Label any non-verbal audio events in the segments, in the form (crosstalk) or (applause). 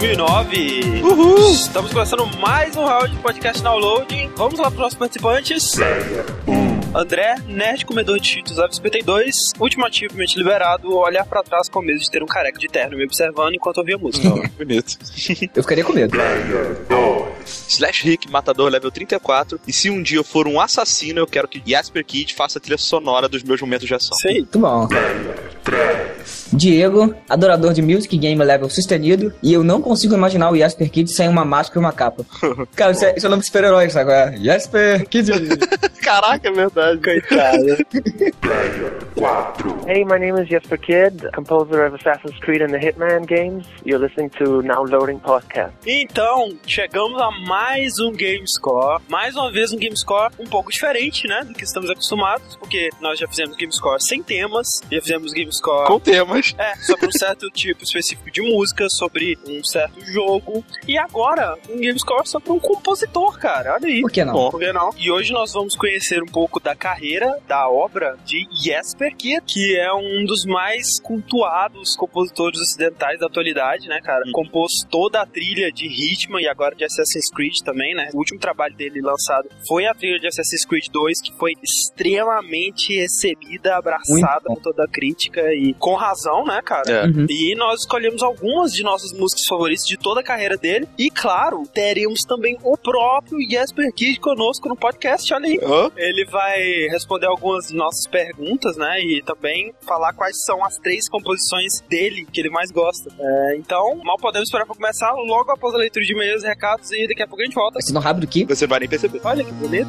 2009. Uhul! Estamos começando mais um round de podcast downloading. Vamos lá para os nossos participantes. André, nerd comedor de cheetos Ave 52, ultimativamente liberado, olhar pra trás com medo de ter um careca de terno me observando enquanto ouvia música. (laughs) Bonito. Eu ficaria com medo. Slash Rick, matador level 34. E se um dia eu for um assassino, eu quero que Jasper Kid faça a trilha sonora dos meus momentos de ação. Sim. Muito bom. Diego, adorador de music game level sustenido, e eu não consigo imaginar o Jasper Kid sem uma máscara e uma capa. (laughs) Cara, isso é, isso é o nome de super-herói, sabe? É Jasper Kid. (laughs) Caraca, é verdade. Coitada. (laughs) Hey, my name is Jesper Kidd, composer of Assassin's Creed and the Hitman games. You're listening to Now Loading Podcast. Então, chegamos a mais um Gamescore. Mais uma vez um Gamescore um pouco diferente, né? Do que estamos acostumados, porque nós já fizemos Gamescore sem temas, já fizemos Gamescore Com temas. É, sobre um certo tipo específico de música, sobre um certo jogo. E agora, um Gamescore sobre um compositor, cara. Olha aí. Por que não? Bom, por que não? E hoje nós vamos conhecer um pouco da carreira, da obra de Jesper Kidd, que é um dos mais cultuados compositores ocidentais da atualidade, né, cara? Compôs toda a trilha de Hitman e agora de Assassin's Creed também, né? O último trabalho dele lançado foi a trilha de Assassin's Creed 2, que foi extremamente recebida, abraçada por toda a crítica e com razão, né, cara? É. Uhum. E nós escolhemos algumas de nossas músicas favoritas de toda a carreira dele. E, claro, teremos também o próprio Jesper Kidd conosco no podcast. Olha aí. Hã? Ele vai responder algumas de nossas perguntas, né? E também falar quais são as três composições dele que ele mais gosta. É, então, mal podemos esperar pra começar logo após a leitura de e-mails e recados. E daqui a pouco a gente volta. Vai ser tão rápido que. Você vai nem perceber. Olha que bonito.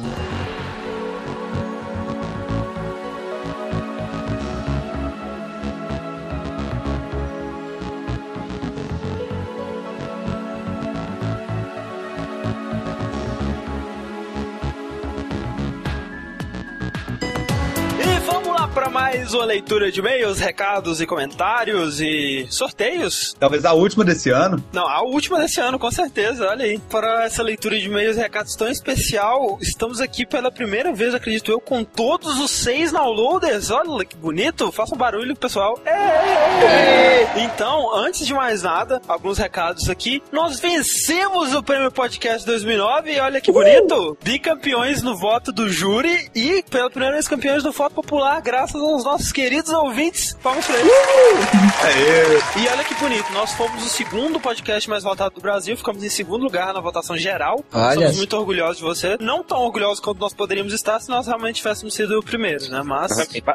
Mais uma leitura de e-mails, recados e comentários e sorteios. Talvez a última desse ano. Não, a última desse ano, com certeza, olha aí. Para essa leitura de e-mails e recados tão especial, estamos aqui pela primeira vez, acredito eu, com todos os seis downloaders. Olha que bonito, faça um barulho, pessoal. Êêê! Então, antes de mais nada, alguns recados aqui. Nós vencemos o Prêmio Podcast 2009 e olha que bonito. Bicampeões no voto do júri e, pela primeira vez, campeões no voto popular, graças aos nossos queridos ouvintes. Palmas pra eles. E olha que bonito, nós fomos o segundo podcast mais votado do Brasil, ficamos em segundo lugar na votação geral. Olha Somos muito orgulhosos de você. Não tão orgulhosos quanto nós poderíamos estar se nós realmente tivéssemos sido o primeiro, né? Mas,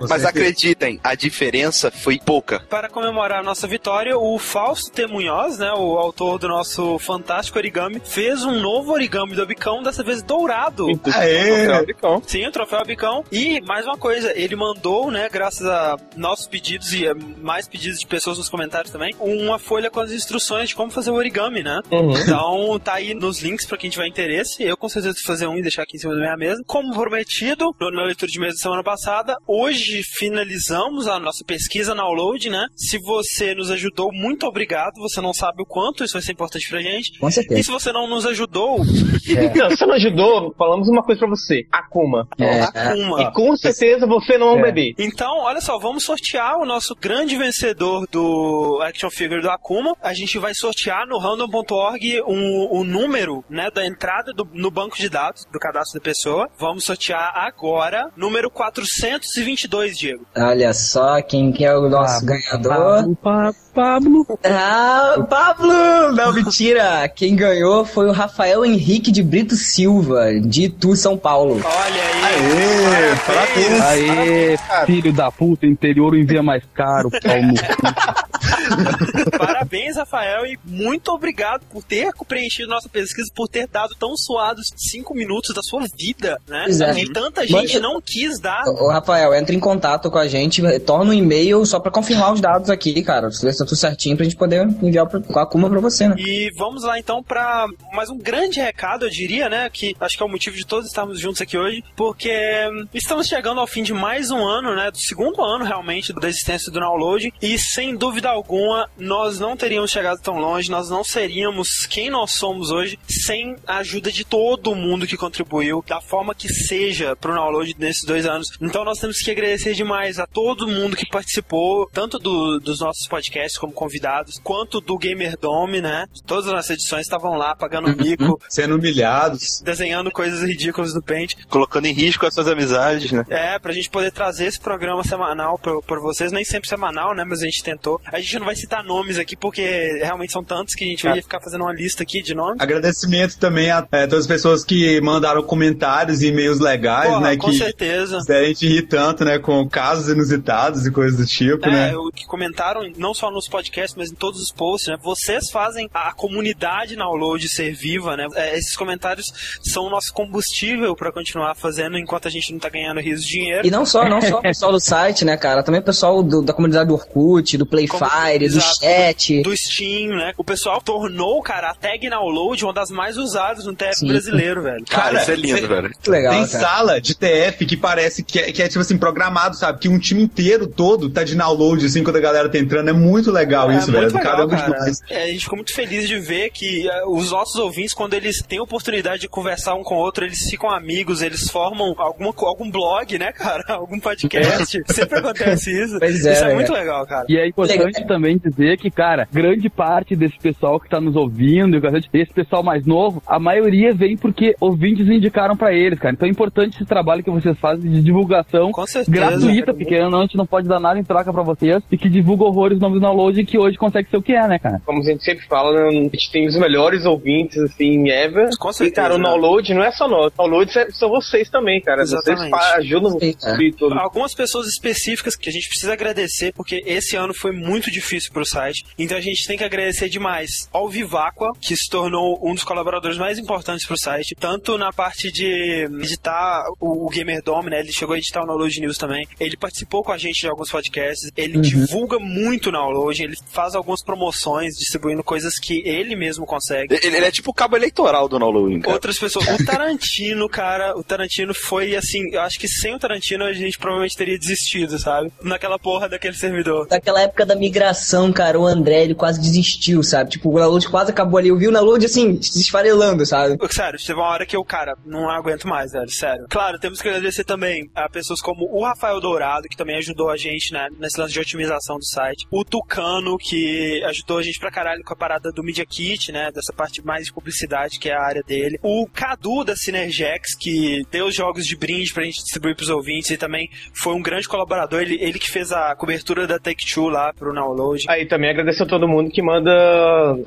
Mas acreditem, a diferença foi pouca. para comemorar a nossa vitória, o Fausto T. Munhoz, né, o autor do nosso fantástico origami, fez um novo origami do Abicão, dessa vez dourado. Aê! Sim, o troféu Abicão. E mais uma coisa, ele mandou, né, graças a nossos pedidos e mais pedidos de pessoas nos comentários também, uma folha com as instruções de como fazer o origami, né? Então tá aí nos links pra quem tiver interesse. Eu com certeza vou fazer um e deixar aqui em cima da minha mesa. Como prometido, na leitura de mesa da semana passada, hoje finalizamos a nossa pesquisa na Download, né? Se você nos ajudou, muito obrigado. Você não sabe o quanto isso vai ser importante pra gente. Com E certeza. se você não nos ajudou, (laughs) Não, você não ajudou, falamos uma coisa pra você. Akuma. É, Akuma. E com certeza você não é um bebê. Então, olha só, vamos sortear o nosso grande vencedor do Action Figure do Akuma. A gente vai sortear no random.org um, o número, né, da entrada do- no banco de dados do cadastro da pessoa. Vamos sortear agora, número 422, Diego. Olha só quem que é o nosso ganhador. Pablo. Ah, o Pablo! Não, mentira! Quem ganhou foi o Rafael Henrique de Brito Silva, de Itu, São Paulo. Olha aí. Aê, parabéns. Aê, filho da puta, interior envia mais caro, (laughs) pau no cu. Parabéns. Rafael, e muito obrigado por ter preenchido nossa pesquisa, por ter dado tão suados cinco minutos da sua vida, né? Pois é. E tanta gente Manda- não quis dar. Ô, Rafael, entra em contato com a gente, torna um e-mail só pra confirmar os dados aqui, cara. Se tudo certinho pra gente poder enviar pro- com a Kuma pra você, né? E vamos lá então para mais um grande recado, eu diria, né? Que acho que é o motivo de todos estarmos juntos aqui hoje, porque hum, estamos chegando ao fim de mais um ano, né? Do segundo ano realmente da existência do download. E sem dúvida alguma, nós não teríamos chegado tão longe, nós não seríamos quem nós somos hoje sem a ajuda de todo mundo que contribuiu, da forma que seja pro download nesses dois anos. Então nós temos que agradecer demais a todo mundo que participou, tanto do- dos nossos podcasts como convidados, quanto do Gamer Dome, né? Todas as nossas edições estavam lá pagando mico, Sendo humilhados. desenhando coisas ridículas no Paint. Colocando em risco as suas amizades, né? É, pra gente poder trazer esse programa semanal pra, pra vocês, nem sempre semanal, né? Mas a gente tentou. A gente não vai citar nomes aqui, porque realmente são tantos que a gente ia ficar fazendo uma lista aqui de nomes. Agradecimento também a é, todas as pessoas que mandaram comentários e e-mails legais, Porra, né? com que certeza. a gente rir tanto, né? Com casos inusitados e coisas do tipo, É, né? o que comentaram não só nos podcasts, mas em todos os posts, né? Vocês fazem a comunidade download ser viva, né? É, esses comentários são o nosso combustível pra continuar fazendo enquanto a gente não tá ganhando rios de dinheiro. E não só, não só o pessoal do site, né, cara? Também o pessoal do- da comunidade do Orkut, do Playfire, do Exato. chat. Do Steam, né? O pessoal tornou, cara, a tag download uma das mais usadas no TF Sim. brasileiro, velho. Cara, Cara, isso é lindo, cê- velho. Muito legal, Tem cara. sala de TF que parece que é, que é, tipo assim, programado, sabe? Que um time inteiro todo tá de download, assim, quando a galera tá entrando. É muito legal isso, é velho. legal, cara. demais. É, a gente ficou muito feliz de ver que é, os nossos ouvintes, quando eles têm a oportunidade de conversar um com o outro, eles ficam amigos, eles formam alguma, algum blog, né, cara? (laughs) Algum podcast. (laughs) Sempre acontece isso. Pois é, isso é é. muito legal, cara. E é importante Legal. também dizer que, cara, grande parte desse pessoal que tá nos ouvindo, esse pessoal mais novo, a maioria vem porque ouvintes indicaram pra eles, cara. Então é importante esse trabalho que vocês fazem de divulgação certeza. gratuita, porque não, a gente não pode dar nada em troca pra vocês, e que divulga horrores do download e que hoje consegue ser o que é, né, cara? Como a gente sempre fala, né, a gente tem os melhores ouvintes, assim, ever. Com E, certeza, cara, o download não é só nós. O download é- são vocês também, cara. Exatamente. Vocês ajudam é. Algumas pessoas específicas que a gente precisa agradecer, porque esse ano foi muito difícil pro site. Então a gente tem que agradecer demais ao Viváqua, que se tornou um dos colaboradores mais importantes pro site, tanto na parte de editar o, o Gamer Dome, né? Ele chegou a editar o Download News também. Ele participou com a gente de alguns podcasts. Ele divulga muito o download, ele faz algumas promoções, distribuindo coisas que ele mesmo consegue. Ele, ele é tipo o cabo eleitoral do cara. Outras pessoas. O Tarantino, (laughs) cara, o Tarantino foi assim. Eu acho que sem o Tarantino a gente provavelmente teria desistido, sabe? Naquela porra daquele servidor. Naquela época da migração, cara, o André, ele quase desistiu, sabe? Tipo, o download quase acabou ali. Eu vi o download, assim, se esfarelando, sabe? Sério, teve uma hora que eu, cara, não aguento mais, velho, sério. Claro, temos que agradecer também a pessoas como o Rafael Dourado, que também ajudou a gente, né, nesse lance de otimização do site. O Tucano, que ajudou a gente pra caralho com a parada do Media Kit, né, dessa parte mais de publicidade, que é a área dele. O Cadu da Synergex, que deu os jogos de brinde pra gente distribuir pros ouvintes e também foi um grande colaborador. Ele, ele que fez a cobertura da Take-Two lá pro download. Aí também agradecer a todo mundo que manda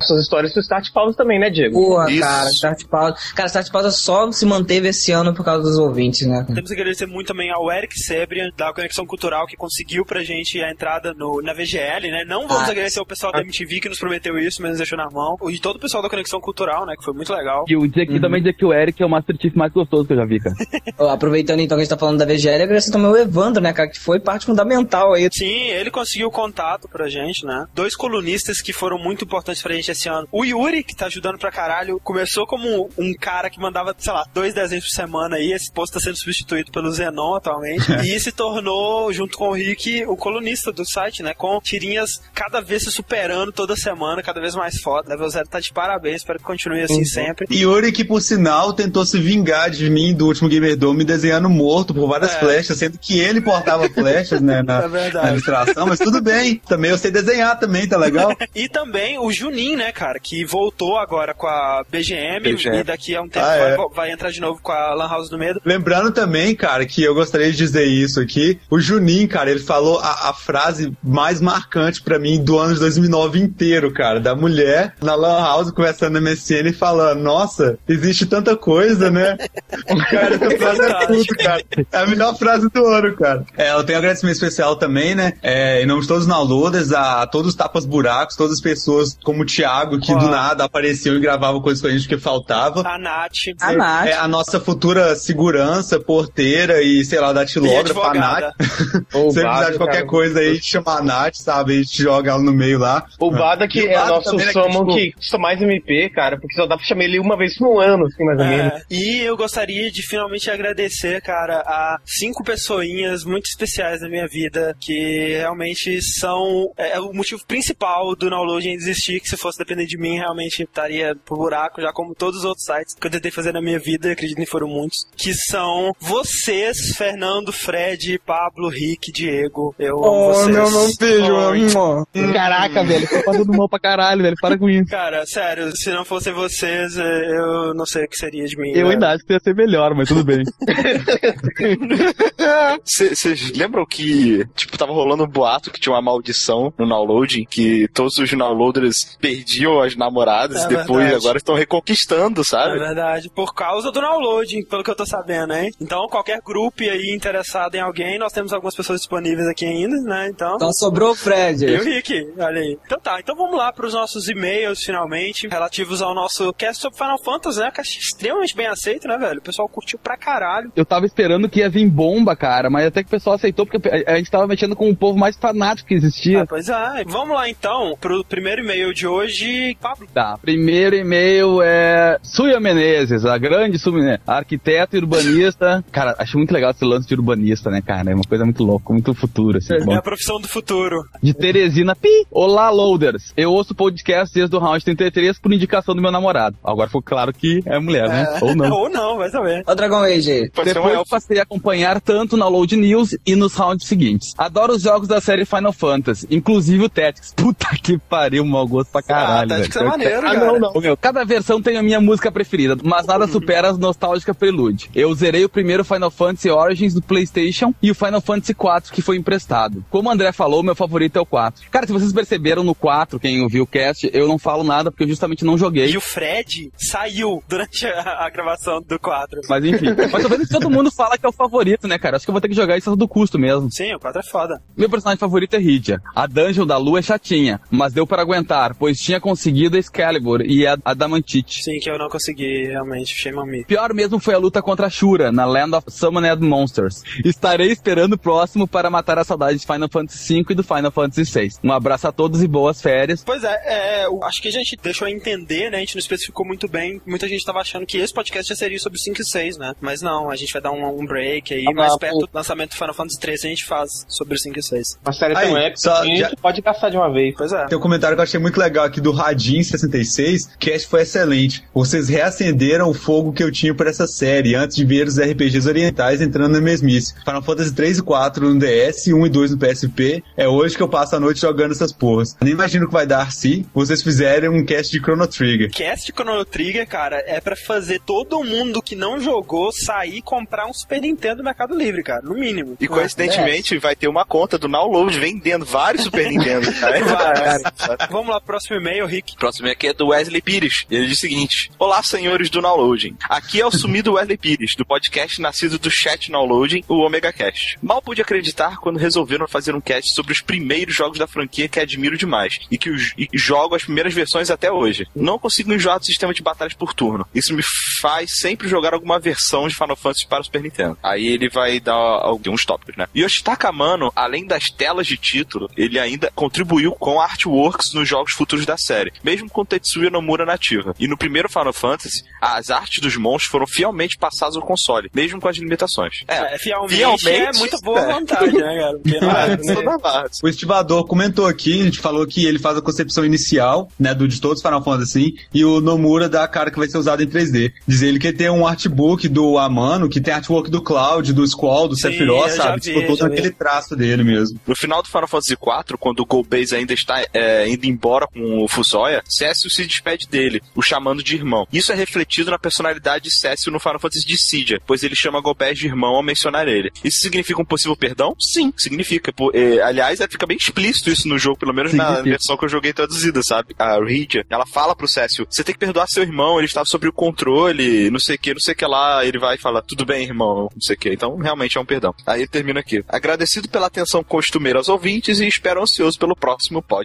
suas histórias pro Start Pause também, né, Diego? Porra, Isso. cara, Start Pausa. Cara, Start Pausa só se manteve esse ano por causa dos ouvintes, né? Temos que agradecer muito também ao Eric Sebrian, da Conexão Cultural, que conseguiu pra gente a entrada no, na VGL, né? Não vamos Ah, agradecer ao pessoal da MTV que nos prometeu isso, mas nos deixou na mão. E todo o pessoal da Conexão Cultural, né? Que foi muito legal. E o dia aqui também dizer que o Eric é o Master Chief mais gostoso que eu já vi, cara. (laughs) Aproveitando então que a gente tá falando da VGL, agradecer também o Evandro, né, cara, que foi parte fundamental aí. Sim, ele conseguiu contato pra gente, né? Dois colunistas que foram muito importantes pra gente esse ano. O Yuri, que tá ajudando pra caralho, começou como um cara que mandava, sei lá, dois desenhos por semana aí. Esse posto tá sendo substituído pelo Zenon atualmente. (laughs) e se tornou, junto com o Rick, o colunista do site, né? Com tirinhas cada vez se superando toda semana, cada vez mais foda. Level Zero tá de parabéns, espero que continue assim sempre. Yuri, que por sinal tentou se vingar de mim do último Gamer Dome desenhando morto por várias É. flechas, sendo que ele portava flechas, né, na, (laughs) É verdade. na ilustração, mas tudo bem. Também eu sei desenhar também, tá legal? (laughs) E também o Juninho, né, cara, que voltou agora com a BGM, BGM. e daqui a um tempo Ah, é. vai, vai entrar de novo com a Lan House do Medo. Lembrando também, cara, que eu gostaria de dizer isso aqui. O Juninho, cara, ele falou a, a frase mais marcante pra mim do ano de 2009 inteiro, cara. Da mulher na Lan House conversando na MSN e falando: Nossa, existe tanta coisa, né? (laughs) cara, essa frase é tudo, cara. É a melhor frase do ano, cara. É, eu tenho um agradecimento especial também, né? É, em nome de todos os downloaders, a, a todos os tapas-buraco buracos, todas as pessoas como o Thiago, que do nada apareciam e gravavam coisas com a gente que faltava. A Nath. A Nath. É a nossa futura segurança, porteira e, sei lá, datilógrafa, a. Nath. (laughs) Ou Se você precisar de qualquer cara. coisa aí, chama a Nath, sabe? A gente joga ela no meio lá. O Bada que é o Bada nosso né, que, summon tipo, que custa mais MP, cara, porque só dá pra chamar ele uma vez no ano, assim, mais ou menos. É, e eu gostaria de finalmente agradecer, cara, a cinco pessoinhas muito especiais na minha vida que realmente são é, o motivo principal do download em existir. Que se fosse depender de mim, realmente estaria pro buraco, já como todos os outros sites que eu tentei fazer na minha vida, acredito que foram muitos. Que são vocês, Fernando, Fred, Pablo, Rick, Diego. Eu amo vocês. muito. Caraca, velho, tô fazendo mal pra caralho, velho. Para com isso. Cara, sério, se não fossem vocês, eh, eu não sei o que seria de mim. Eu velho. ainda acho que ia ser melhor, mas tudo bem. (laughs) Vocês lembram que, tipo, tava rolando um boato que tinha uma maldição no downloading, que todos os downloaders perdiam as namoradas É e depois verdade. agora estão reconquistando, É sabe? verdade, por causa do downloading, pelo que eu tô sabendo, hein? Então, qualquer grupo aí interessado em alguém, nós temos algumas pessoas disponíveis aqui ainda, né? Então. Então sobrou o Fred. E o Rick, olha aí. Então tá, então vamos lá pros nossos e-mails, finalmente, relativos ao nosso cast sobre Final Fantasy, né? Cast extremamente bem aceito, né, velho? O pessoal curtiu pra caralho. Eu tava esperando que ia vir bomba, cara, mas até que o pessoal aceitou, porque a a gente tava mexendo com o povo mais fanático que existia. Ah, pois é. Vamos lá então, pro primeiro e-mail de hoje, Pablo. Tá, primeiro e-mail é Suya Menezes, a grande Suya, arquiteto e urbanista. (laughs) Cara, acho muito legal esse lance de urbanista, né, cara? É uma coisa muito louca, muito futuro, assim. É bom. a profissão do futuro. De Teresina Pi. Olá, loaders. Eu ouço podcast desde o round 33 por indicação do meu namorado. Agora ficou claro que é mulher, né? Ou não. (laughs) Ou não, vai saber. Ó, Dragon Age. Pode Depois elfo. passei a acompanhar tanto na Load News e nos rounds seguintes. Adoro os jogos da série Final Fantasy, inclusive o Tactics. Puta (laughs) que pariu, mau gosto pra caralho. ah, Tactics é velho. maneiro, Ah, cara. não, não. Meu, cada versão tem a minha música preferida, mas nada supera as nostálgica Prelude. Eu zerei o primeiro Final Fantasy Origins do PlayStation e o Final Fantasy 4 que foi emprestado. Como o André falou, meu favorito é o 4. Cara, se vocês perceberam no 4, quem ouviu o cast, eu não falo nada porque eu justamente não joguei. E o Fred saiu durante a, a gravação do quadro. Mas enfim. (laughs) Mas tô vendo que todo mundo fala que é o favorito, né, cara? Acho que eu vou ter que jogar isso do custo mesmo. Sim, o 4 é foda. Meu personagem favorito é Rydia. A dungeon da lua é chatinha, mas deu para aguentar, pois tinha conseguido a Excalibur e a Adamantite. Sim, que eu não consegui, realmente. Shame on me. Pior mesmo foi a luta contra a Shura, na Land of Summoned Monsters. Estarei esperando o próximo para matar a saudade de Final Fantasy V e do Final Fantasy VI. Um abraço a todos e boas férias. Pois é, é, eu acho que a gente deixou entender, né? A gente não especificou muito bem. Muita gente tava achando que esse podcast já seria sobre 5 e 6, né? Mas não, a gente vai dar um, um break aí. Ah, mais perto do lançamento do Final Fantasy 13 a gente faz sobre 5 e 6. Uma série Aí, tão épica só que a já- gente pode gastar de uma vez. Pois é. Tem um comentário que eu achei muito legal aqui do Radin66. Cast foi excelente. Vocês reacenderam o fogo que eu tinha por essa série antes de ver os RPGs orientais entrando na mesmice. Final Fantasy 3 e 4 no DS, 1 e 2 no PSP. É hoje que eu passo a noite jogando essas porras. Nem imagino o que vai dar se vocês fizerem um cast de Chrono Trigger. Cast Chrono Trigger, cara, é pra fazer todo mundo que não jogou sair e comprar um Super Nintendo no Mercado Livre, cara, no mínimo. E coincidentemente vai ter uma conta do Download vendendo vários Super Nintendo. Cara. (laughs) (laughs) Vamos lá, próximo e-mail, Rick. Próximo aqui é do Wesley Pires. Ele diz o seguinte: Olá, senhores do Downloading. Aqui é o sumido Wesley Pires, do podcast nascido do chat Downloading, o Omega Cast. Mal pude acreditar quando resolveram fazer um cast sobre os primeiros jogos da franquia que admiro demais e que os, e jogo as primeiras versões até hoje. Não consigo enjoar do sistema de batalhas por turno. Isso me faz sempre jogar alguma versão de Final Fantasy para o Super Nintendo. Aí ele vai dar alguns tópicos, né? Yoshitaka Amano, além das telas de título, ele ainda contribuiu com artworks nos jogos futuros da série, mesmo com Tetsuya Nomura nativa. E no primeiro Final Fantasy, as artes dos monstros foram fielmente passadas ao console, mesmo com as limitações. É, fielmente, fielmente, é muita boa é. vontade, né, cara? (laughs) Porque não é, né? Base. O estivador comentou aqui, a gente falou que ele faz a concepção inicial, né, do de todos os Final Fantasy, e o Nomura dá a cara que vai ser usado em 3D. Diz ele que tem um artbook do Amano, que tem artwork do Cloud, do Squall, do Sephiroth, sabe? vi, tipo, todo vi. aquele traço dele mesmo. No final do Final Fantasy IV, quando o Golbez ainda está é, indo embora com o Fusoya, Cécio se despede dele, o chamando de irmão. Isso é refletido na personalidade de Cécio no Final Fantasy Dissidia, pois ele chama Golbez de irmão ao mencionar ele. Isso significa um possível perdão? Sim, significa. Pô, é, aliás, é, fica bem explícito isso no jogo, pelo menos na Significa. versão que eu joguei traduzida, sabe? A Rydia, ela fala pro Cécio, você tem que perdoar seu irmão, ele estava sob o controle, não sei o que, não sei o que lá, ele vai falar, tudo bem, irmão, não sei o que. Então, realmente é um perdão. Aí ele termina aqui. Agradecido pela atenção costumeira aos ouvintes e espero ansioso pelo próximo podcast.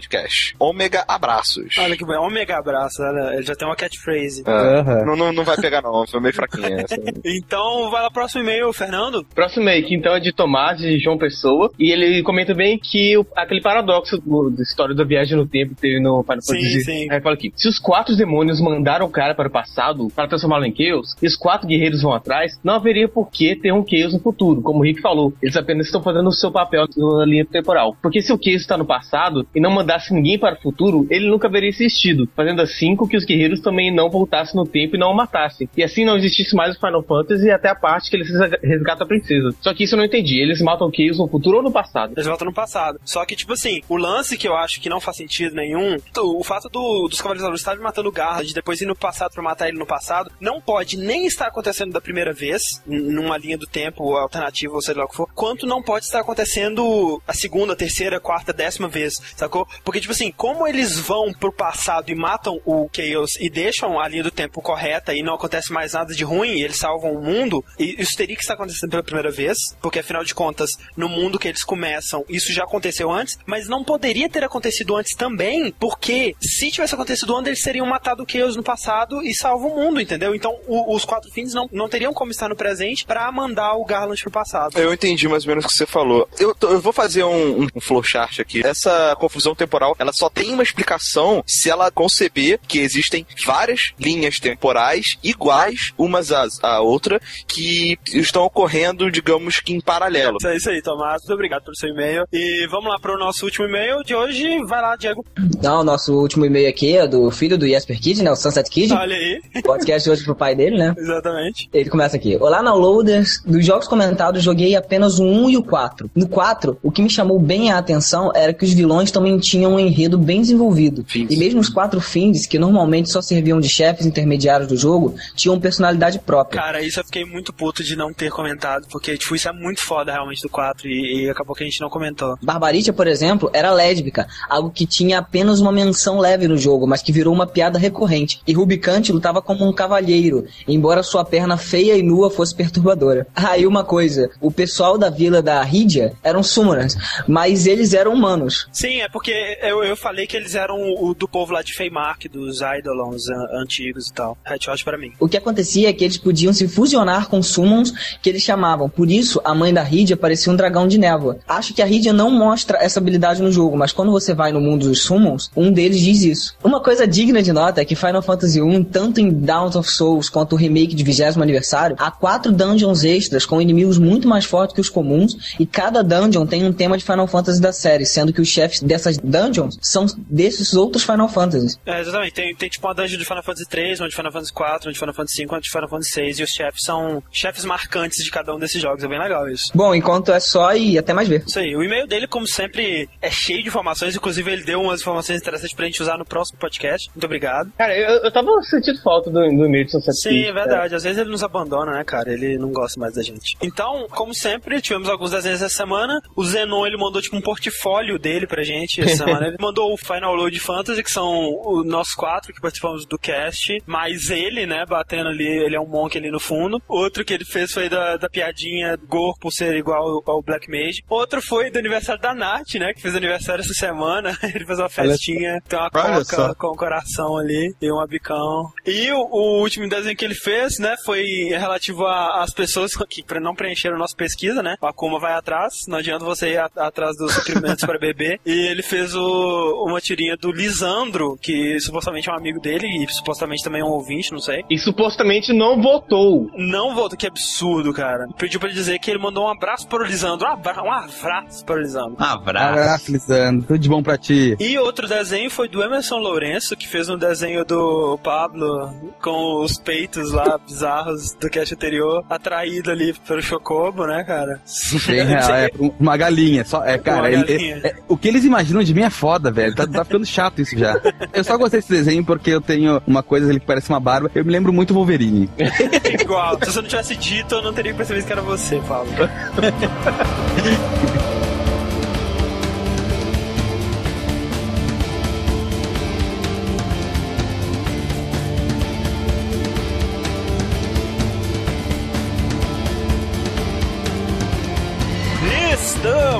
Ômega abraços. Olha que bom, ômega abraço, olha, ele já tem uma catchphrase. É, não, não, não vai pegar não, foi meio fraquinha essa. (laughs) Então, vai lá, próximo e-mail, Fernando. Próximo e-mail aqui, então, é de Tomás, de João Pessoa. E ele comenta bem que o- aquele paradoxo do- da história da viagem no tempo que teve no Final Sim, Fantasy. sim. Aí fala aqui: se os quatro demônios mandaram o cara para o passado para transformá-lo em Chaos, e os quatro guerreiros vão atrás, não haveria por que ter um Chaos no futuro, como o Rick falou. Eles apenas estão fazendo o seu papel na linha temporal. Porque se o Chaos está no passado e não mandasse ninguém para o futuro, ele nunca haveria existido, fazendo assim com que os guerreiros também não voltassem no tempo e não o matassem. E assim não existisse mais o Final Fantasy e até a parte que eles resgatam a princesa. Só que isso eu não entendi. Eles matam Chaos no futuro ou no passado? Eles voltam no passado. Só que, tipo assim, o lance que eu acho que não faz sentido nenhum, o fato do- dos Cavaleiros estarem matando o Garland, depois ir no passado pra matar ele no passado, não pode nem estar acontecendo da primeira vez, numa linha do tempo alternativa, ou seja lá o que for, quanto não pode estar acontecendo a segunda, terceira, quarta, décima vez, sacou? Porque, tipo assim, como eles vão pro passado e matam o Chaos e deixam a linha do tempo correta e não acontece mais nada de ruim, eles salvam o mundo, e isso teria que estar acontecendo pela primeira vez, porque afinal de contas, no mundo que eles começam, isso já aconteceu antes, mas não poderia ter acontecido antes também, porque se tivesse acontecido antes, eles teriam matado o Chaos no passado e salvo o mundo, entendeu? Então o- os quatro fins não, não teriam como estar no presente pra mandar o Garland pro passado. Eu entendi mais ou menos o que você falou. Eu, eu vou fazer um, um flowchart aqui. Essa confusão temporal, ela só tem uma explicação se ela conceber que existem várias linhas temporais iguais umas às- à outra que estão ocorrendo, digamos que em paralelo. É isso aí, Tomás. Muito obrigado pelo seu e-mail. E vamos lá pro nosso último e-mail de hoje. Vai lá, Diego. Então, o nosso último e-mail aqui é do filho do Jesper Kid, né? O Sunset Kid. Olha aí. Podcast hoje pro pai dele, né? Exatamente. Ele começa aqui. Olá, downloaders. Dos jogos comentados, joguei apenas o 1 e o 4. No 4, o que me chamou bem a atenção era que os vilões também tinham um enredo bem desenvolvido. Fins. E mesmo os quatro fins, que normalmente só serviam de chefes intermediários do jogo, tinham personalidade própria. Cara, isso eu fiquei muito puto de não ter comentado, porque, tipo, isso é muito foda realmente do 4 e, e acabou que a gente não comentou. Barbaritia, por exemplo, era lésbica, algo que tinha apenas uma menção leve no jogo, mas que virou uma piada recorrente. E Rubicante lutava como um cavalheiro, embora sua perna feia e nua fosse perturbadora. (laughs) Ah, e uma coisa, o pessoal da vila da Rídia eram summoners, mas eles eram humanos. Sim, é porque eu, eu falei que eles eram o do povo lá de Feymark, dos Eidolons an- antigos e tal. Headshot pra mim. O que acontecia é que eles podiam se fusionar com summons que eles chamavam. Por isso, a mãe da Rídia parecia um dragão de névoa. Acho que a Rídia não mostra essa habilidade no jogo, mas quando você vai no mundo dos summons, um deles diz isso. Uma coisa digna de nota é que Final Fantasy I, tanto em Dawn of Souls quanto o remake de 20 aniversário, há quatro dungeons extras com inimigos muito mais fortes que os comuns, e cada dungeon tem um tema de Final Fantasy da série, sendo que os chefes dessas dungeons são desses outros Final Fantasies. É, exatamente. Tem, tem tipo uma dungeon de Final Fantasy 3, uma de Final Fantasy 4, uma de Final Fantasy 5, uma de Final Fantasy 6, e os chefes são chefes marcantes de cada um desses jogos. É bem legal isso. Bom, enquanto é só e até mais ver. Isso aí. O e-mail dele, como sempre, é cheio de informações. Inclusive, ele deu umas informações interessantes pra gente usar no próximo podcast. Muito obrigado. Cara, eu, eu tava sentindo falta do, do e-mail de Sunset Sim, é verdade. Às vezes ele nos abandona, né, cara? Ele não gosta mais da gente. Então, como sempre, tivemos alguns desenhos essa semana. O Zenon, ele mandou, tipo, um portfólio dele pra gente essa (laughs) semana. (laughs) Ele mandou o Final Load Fantasy, que são nossos quatro que participamos do cast. Mais ele, né, batendo ali, ele é um monk ali no fundo. Outro que ele fez foi da, da piadinha Gor por ser igual ao Black Mage. Outro foi do aniversário da Nath, né, que fez aniversário essa semana. (laughs) ele fez uma festinha, tem uma Olha coca só. com o coração ali e um abicão. E o, o último desenho que ele fez, né, foi relativo às pessoas (laughs) que pra não preencheram a nossa pesquisa, né? A Kuma vai atrás, não adianta você ir a- atrás dos suprimentos para beber. E ele fez o- uma tirinha do Lisandro, que supostamente é um amigo dele e supostamente também é um ouvinte, não sei. E supostamente não votou. Não volta, que absurdo, cara. Pediu pra ele dizer que ele mandou um abraço para o Lisandro. Um, abra um abraço para o Lisandro. Abraço. Abraço, Lisandro. Tudo de bom pra ti. E outro desenho foi do Emerson Lourenço, que fez um desenho do Pablo com os peitos lá bizarros do cast anterior, atraído ali pelo Chocobo, né, cara? Bem real, (laughs) é, uma galinha. Só, é, cara, Uma ele- galinha. é- é- o que eles imaginam de mim é foda, velho. Tá, tá ficando chato isso já. Eu só gostei desse desenho porque eu tenho uma coisa ali que parece uma barba. Eu me lembro muito Wolverine. (laughs) Igual. Se você não tivesse dito, eu não teria percebido que era você, Pablo. (laughs)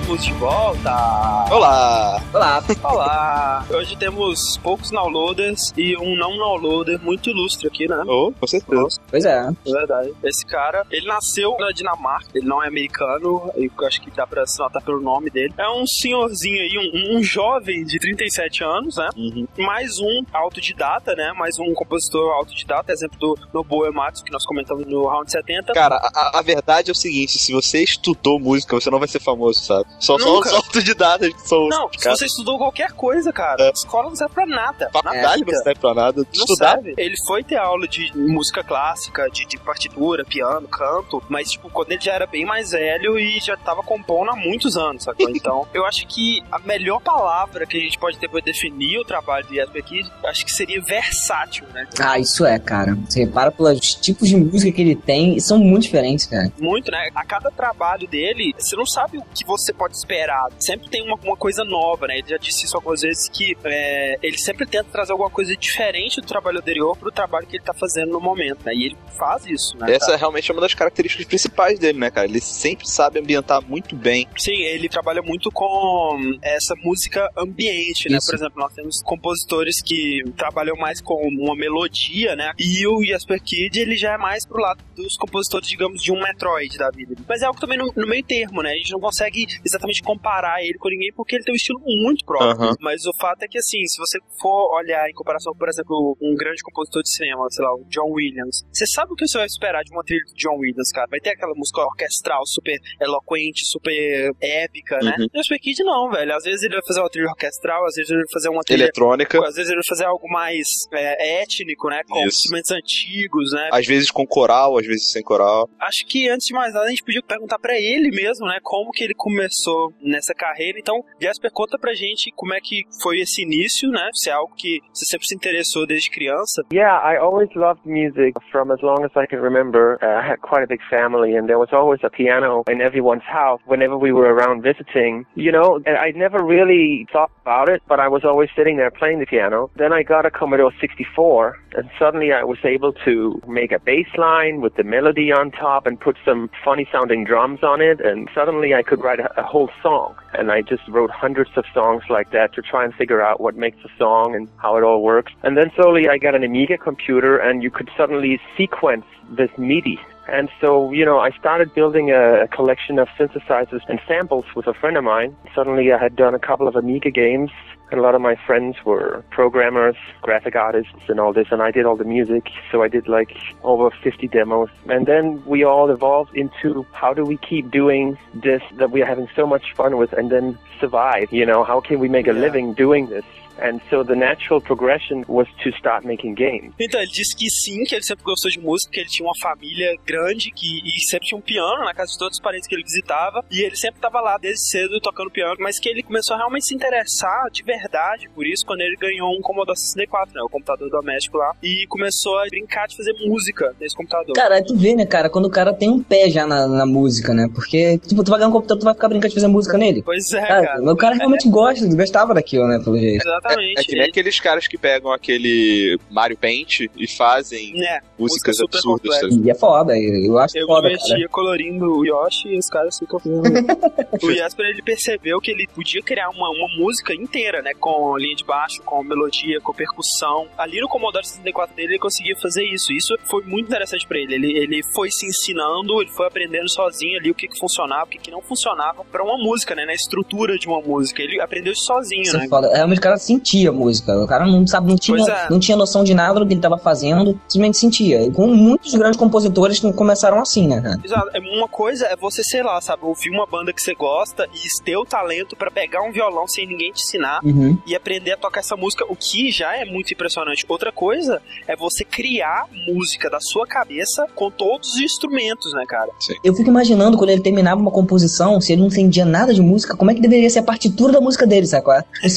Estamos de volta! Olá! Olá. Olá! (laughs) Hoje temos poucos downloaders e um não downloader muito ilustre aqui, né? Oh, com certeza. Pois é. É verdade. Esse cara, ele nasceu na Dinamarca, ele não é americano, eu acho que dá pra se notar pelo nome dele. É um senhorzinho aí, um, um jovem de 37 anos, né? Uhum. Mais um autodidata, né? Mais um compositor autodidata, exemplo do Nobuo Ematsu, que nós comentamos no Round 70. Cara, a, a verdade é o seguinte: se você estudou música, você não vai ser famoso, sabe? Só, só os autodidatas que são. Não, se você estudou qualquer coisa, cara, É. a escola não serve pra nada. Faculdade não serve pra nada. Não Estudar. serve. Ele foi ter aula de música clássica, de, de partitura, piano, canto, mas, tipo, quando ele já era bem mais velho e já tava compondo há muitos anos, sacou? Então, (laughs) eu acho que a melhor palavra que a gente pode ter pra definir o trabalho do Jasper Kidd, acho que seria versátil, né? Ah, isso é, cara. Você repara pelos tipos de música que ele tem, e são muito diferentes, cara. Muito, né? A cada trabalho dele, você não sabe o que você pode esperar. Sempre tem uma, uma coisa nova, né? Ele já disse isso algumas vezes que é, ele sempre tenta trazer alguma coisa diferente do trabalho anterior pro trabalho que ele tá fazendo no momento, né? E ele faz isso, né? Essa é realmente uma das características principais dele, né, cara? Ele sempre sabe ambientar muito bem. Sim, ele trabalha muito com essa música ambiente, né? Isso. Por exemplo, nós temos compositores que trabalham mais com uma melodia, né? E o Jasper Kidd, ele já é mais pro lado dos compositores, digamos, de um Metroid da vida. Mas é algo também no, no meio termo, né? A gente não consegue exatamente comparar ele com ninguém porque ele tem um estilo muito próprio. Mas o fato é que, assim, se você for olhar em comparação, por exemplo, um grande compositor de cinema, sei lá, o John Williams, você sabe o que você vai esperar de uma trilha do John Williams, cara? Vai ter aquela música orquestral super eloquente, super épica, né? Uhum. E o Kidd não, velho. Às vezes ele vai fazer uma trilha orquestral, às vezes ele vai fazer uma trilha Eletrônica, às vezes ele vai fazer algo mais é, étnico, né? Com Isso. instrumentos antigos, né? às vezes com coral, às vezes sem coral. Acho que antes de mais nada a gente podia perguntar pra ele mesmo, né? Como que ele começou nessa carreira. Então, Jasper, conta pra gente como é que foi esse início, né? Se é algo que você sempre se interessou desde criança. Yeah, I always loved music from as long as I can remember. Uh, I had quite a big family, and there was always a piano in everyone's house whenever we were around visiting. You know, and I never really thought about it, but I was always sitting there playing the piano. Then I got a Commodore 64, and suddenly I was able to make a bass line with the melody on top and put some funny sounding drums on it, and suddenly I could write a, a whole song. And I just wrote hundreds of songs like that to try and figure out what makes a song and how it all works. And then slowly I got an Amiga computer and you could suddenly sequence this MIDI. And so, you know, I started building a, a collection of synthesizers and samples with a friend of mine. Suddenly I had done a couple of Amiga games and a lot of my friends were programmers, graphic artists and all this and I did all the music. So I did like over 50 demos. And then we all evolved into how do we keep doing this that we are having so much fun with and then survive, you know, how can we make a Yeah. living doing this? And so the natural progression was to start making games. Então, ele disse que sim, que ele sempre gostou de música, que ele tinha uma família grande que, e sempre tinha um piano na casa de todos os parentes que ele visitava. E ele sempre estava lá desde cedo tocando piano, mas que ele começou a realmente se interessar de verdade por isso quando ele ganhou um Commodore 64, né? O computador doméstico lá. E começou a brincar de fazer música nesse computador. Cara, aí tu vê, né, cara, quando o cara tem um pé já na, na música, né? Porque, tipo, tu vai ganhar um computador, tu vai ficar brincando de fazer música nele. Pois é, Cara, cara. o cara realmente gosta, gostava daquilo, né, pelo jeito. Exatamente. É que nem aqueles caras que pegam aquele Mario Paint e fazem É, músicas super absurdas. complexa. sabe? E é foda, eu eu acho Eu foda, cara. mexia colorindo o Yoshi e os caras ficam fazendo. (laughs) o Jasper ele percebeu que ele podia criar uma, uma música inteira, né? Com linha de baixo, com melodia, com percussão. Ali no Commodore 64 dele ele conseguia fazer isso. Isso foi muito interessante pra ele. Ele, ele foi se ensinando, ele foi aprendendo sozinho ali o que, que funcionava, o que, que não funcionava pra uma música, né? Na estrutura de uma música. Ele aprendeu isso sozinho, Isso né? é foda. Realmente o cara sentia a música. O cara não sabe, não tinha, é. não tinha noção de nada do que ele tava fazendo, simplesmente sentia. E com muitos grandes compositores que começaram assim, né, cara? Exato. É, Uma coisa é você, sei lá, sabe, ouvir uma banda que você gosta e ter o talento pra pegar um violão sem ninguém te ensinar Uhum. e aprender a tocar essa música, o que já é muito impressionante. Outra coisa é você criar música da sua cabeça com todos os instrumentos, né, cara? Eu fico imaginando quando ele terminava uma composição, se ele não entendia nada de música, como é que deveria ser a partitura da música dele, sabe qual é? (laughs)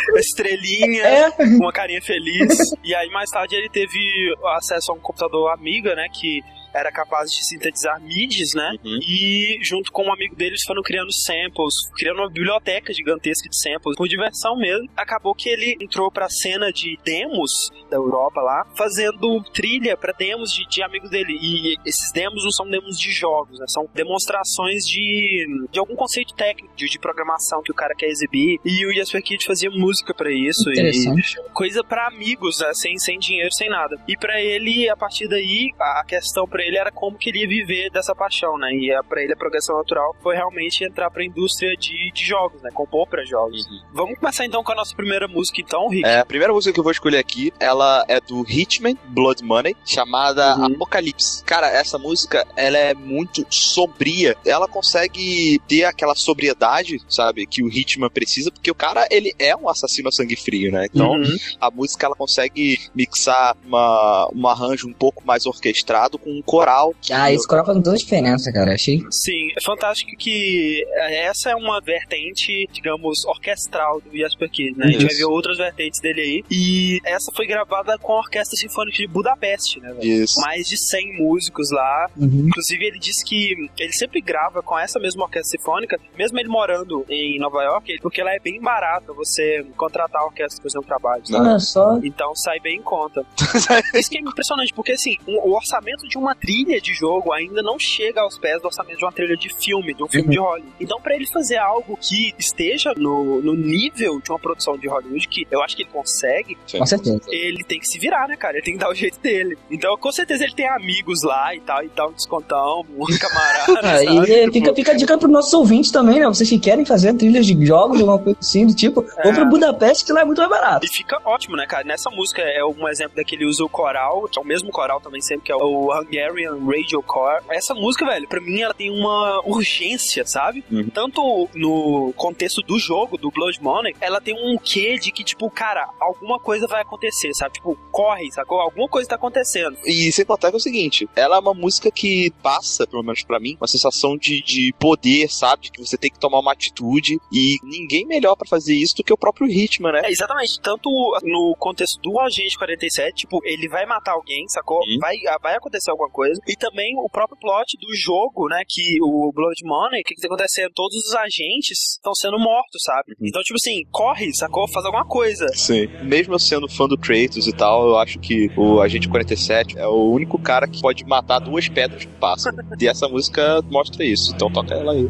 (laughs) Estrelinha, é, uma carinha feliz. e aí mais tarde ele teve acesso a um computador Amiga, né, que era capaz de sintetizar MIDIs, né? Uhum. E junto com um amigo deles foram criando samples, criando uma biblioteca gigantesca de samples, por diversão mesmo. Acabou que ele entrou pra cena de demos da Europa lá, fazendo trilha pra demos de, de amigos dele. E esses demos não são demos de jogos, né? São demonstrações de, de algum conceito técnico, de, de programação que o cara quer exibir. E o Jasper Kidd fazia música pra isso. E coisa pra amigos, né? Sem, sem dinheiro, sem nada. E pra ele, a partir daí, a a questão pra ele era como que ele ia viver dessa paixão, né? E a- pra ele a progressão natural foi realmente entrar pra indústria de, de jogos, né? Compor pra jogos. Vamos começar então com a nossa primeira música, então, Rick. É, a primeira música que eu vou escolher aqui, ela é do Hitman Blood Money, chamada Uhum. Apocalipse. Cara, essa música, ela é muito sombria. Ela consegue ter aquela sobriedade, sabe, que o Hitman precisa, porque o cara, ele é um assassino a sangue frio, né? Então, Uhum. a música, ela consegue mixar uma, um arranjo um pouco mais orquestrado com um coral. Ah, esse coral faz toda a diferença, cara. Achei. Sim, é fantástico que é, essa é uma vertente, digamos, orquestral do Jasper Kidd, né? A gente vai Isso. ver outras vertentes dele aí. E essa foi gravada com a Orquestra Sinfônica de Budapeste, né, velho? Isso. Mais de 100 músicos lá. Uhum. Inclusive, ele disse que ele sempre grava com essa mesma orquestra sinfônica, mesmo ele morando em Nova York, porque lá é bem barato você contratar a orquestra pra fazer um trabalho. sabe? Olha só. Então sai bem em conta. (laughs) Isso que é impressionante, porque assim, o orçamento de uma trilha de jogo ainda não chega aos pés do orçamento de uma trilha de filme, de um filme Uhum. de Hollywood. Então, pra ele fazer algo que esteja no, no nível de uma produção de Hollywood, que eu acho que ele consegue, Com certeza. ele tem que se virar, né, cara? Ele tem que dar o jeito dele. Então, com certeza ele tem amigos lá e tal, e tal, um descontão, um (laughs) camarada. Ah, e Tipo, fica, fica a dica pros nossos ouvintes também, né? Vocês que querem fazer trilhas de jogos, alguma coisa assim, do tipo, vão pra Budapeste, que lá é muito mais barato. E fica ótimo, né, cara? Nessa música é um exemplo daquele usa o coral, que é o mesmo coral também sempre, que é o Hungarian Radio Core. Essa música, velho, pra mim ela tem uma urgência, sabe? Uhum. Tanto no contexto do jogo, do Blood Money, ela tem um quê de que, tipo, cara, alguma coisa vai acontecer, sabe? Tipo, corre, sacou? Alguma coisa tá acontecendo. E sem contar que é o seguinte, ela é uma música que passa, pelo menos pra mim, uma sensação de, de poder, sabe? De que você tem que tomar uma atitude. E ninguém melhor pra fazer isso do que o próprio Hitman, né? É, exatamente. Tanto no contexto do Agente 47, tipo, ele vai matar alguém, sacou? Sim. Vai, vai acontecer alguma coisa. E também o próprio plot do jogo, né? Que o Blood Money, o que que tá acontecendo? Todos os agentes estão sendo mortos, sabe? Uhum. Então, tipo assim, corre, sacou? Faz alguma coisa. Sim. Mesmo eu sendo fã do Kratos e tal, eu acho que o Agente 47 é o único cara que pode matar duas pedras com pássaro. (laughs) e essa música mostra isso. Então toca ela aí.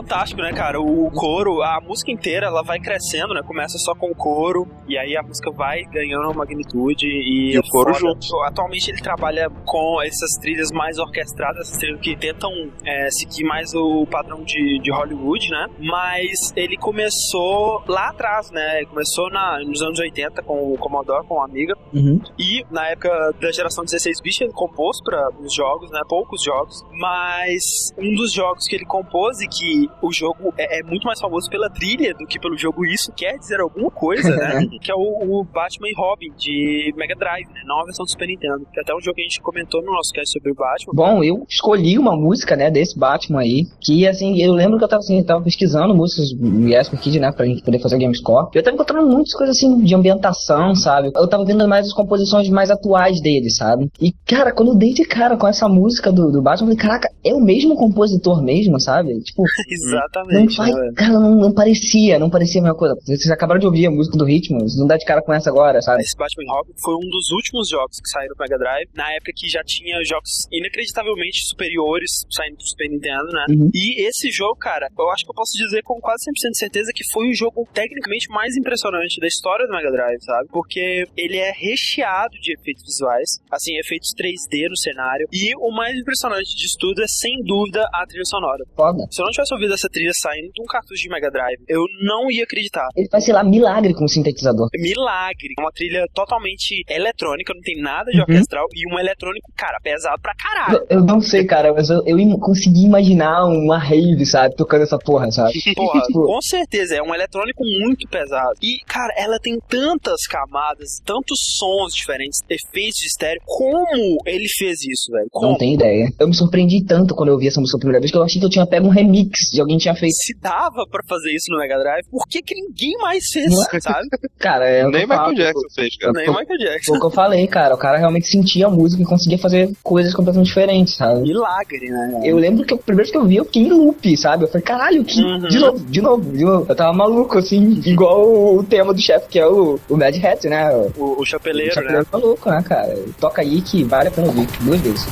Fantástico, né, cara? O coro, a música inteira, ela vai crescendo, né? Começa só com o coro, e aí a música vai ganhando magnitude e, E o coro foda. junto. Atualmente ele trabalha com essas trilhas mais orquestradas, essas trilhas que tentam é, seguir mais o padrão de, de Hollywood, né? Mas ele começou lá atrás, né? Ele começou na, nos anos 80 com o Commodore, com o Amiga, Uhum. e na época da geração 16 bit ele compôs para os jogos, né? Poucos jogos, mas um dos jogos que ele compôs e que o jogo é, é muito mais famoso pela trilha do que pelo jogo, isso quer dizer alguma coisa, né? (laughs) que é o, o Batman e Robin de Mega Drive, né? Não a versão do Super Nintendo. Que é até um jogo que a gente comentou no nosso cast sobre o Batman. Bom, eu escolhi uma música, né, desse Batman aí, que, assim, eu lembro que eu tava, assim, eu tava pesquisando músicas do Jasper Kid, né, pra gente poder fazer o Gamescore, eu tava encontrando muitas coisas, assim, de ambientação, sabe? Eu tava vendo mais as composições mais atuais dele, sabe? E, cara, quando eu dei de cara com essa música do, do Batman, eu falei, caraca, é o mesmo compositor mesmo, sabe? Tipo, (laughs) não Exatamente. faz, né, cara, não, não parecia, não parecia a mesma coisa. Vocês acabaram de ouvir a música do ritmo, vocês não dá de cara com essa agora, sabe? Esse Batman Robin foi um dos últimos jogos que saíram pro Mega Drive, na época que já tinha jogos inacreditavelmente superiores saindo pro Super Nintendo, né? Uhum. E esse jogo, cara, eu acho que eu posso dizer com quase 100% de certeza que foi o jogo tecnicamente mais impressionante da história do Mega Drive, sabe? Porque ele é recheado de efeitos visuais, assim, efeitos 3D no cenário, e o mais impressionante disso tudo é, sem dúvida, a trilha sonora. Foda. Se eu não tivesse ouvido essa trilha saindo de um cartucho de Mega Drive, eu não ia acreditar. Ele faz, sei lá, milagre com o sintetizador. Milagre. Uma trilha totalmente eletrônica, não tem nada de Uhum. orquestral. E um eletrônico, cara, pesado pra caralho. Eu, eu não sei, cara, mas eu, eu consegui imaginar uma rave, sabe, tocando essa porra, sabe? (laughs) Porra, Tipo, com certeza, é um eletrônico muito pesado. E, cara, ela tem tantas camadas, tantos sons diferentes, efeitos de estéreo. Como ele fez isso, velho? Como? Não tem ideia. Eu me surpreendi tanto quando eu vi essa música a primeira vez que eu achei que eu tinha pego um remix de alguém que tinha feito. Se dava pra fazer isso no Mega Drive, por que, que ninguém mais fez, Não é? sabe? (laughs) Cara, é Nem eu falo, Michael Jackson fez, cara. Nem o Michael Foi Jackson. o que eu falei, cara. O cara realmente sentia a música e conseguia fazer coisas completamente diferentes, sabe? Milagre, né? Eu lembro que a primeira vez que eu vi, eu fiquei em loop, sabe? Eu falei, caralho, que... Uhum. de novo, de novo, de novo. Eu tava maluco, assim, igual o tema do chefe, que é o, o Mad Hat, né? O, O, o o chapeleiro, né? chapeleiro maluco, né, cara? Toca aí que vale a pena ouvir, duas vezes.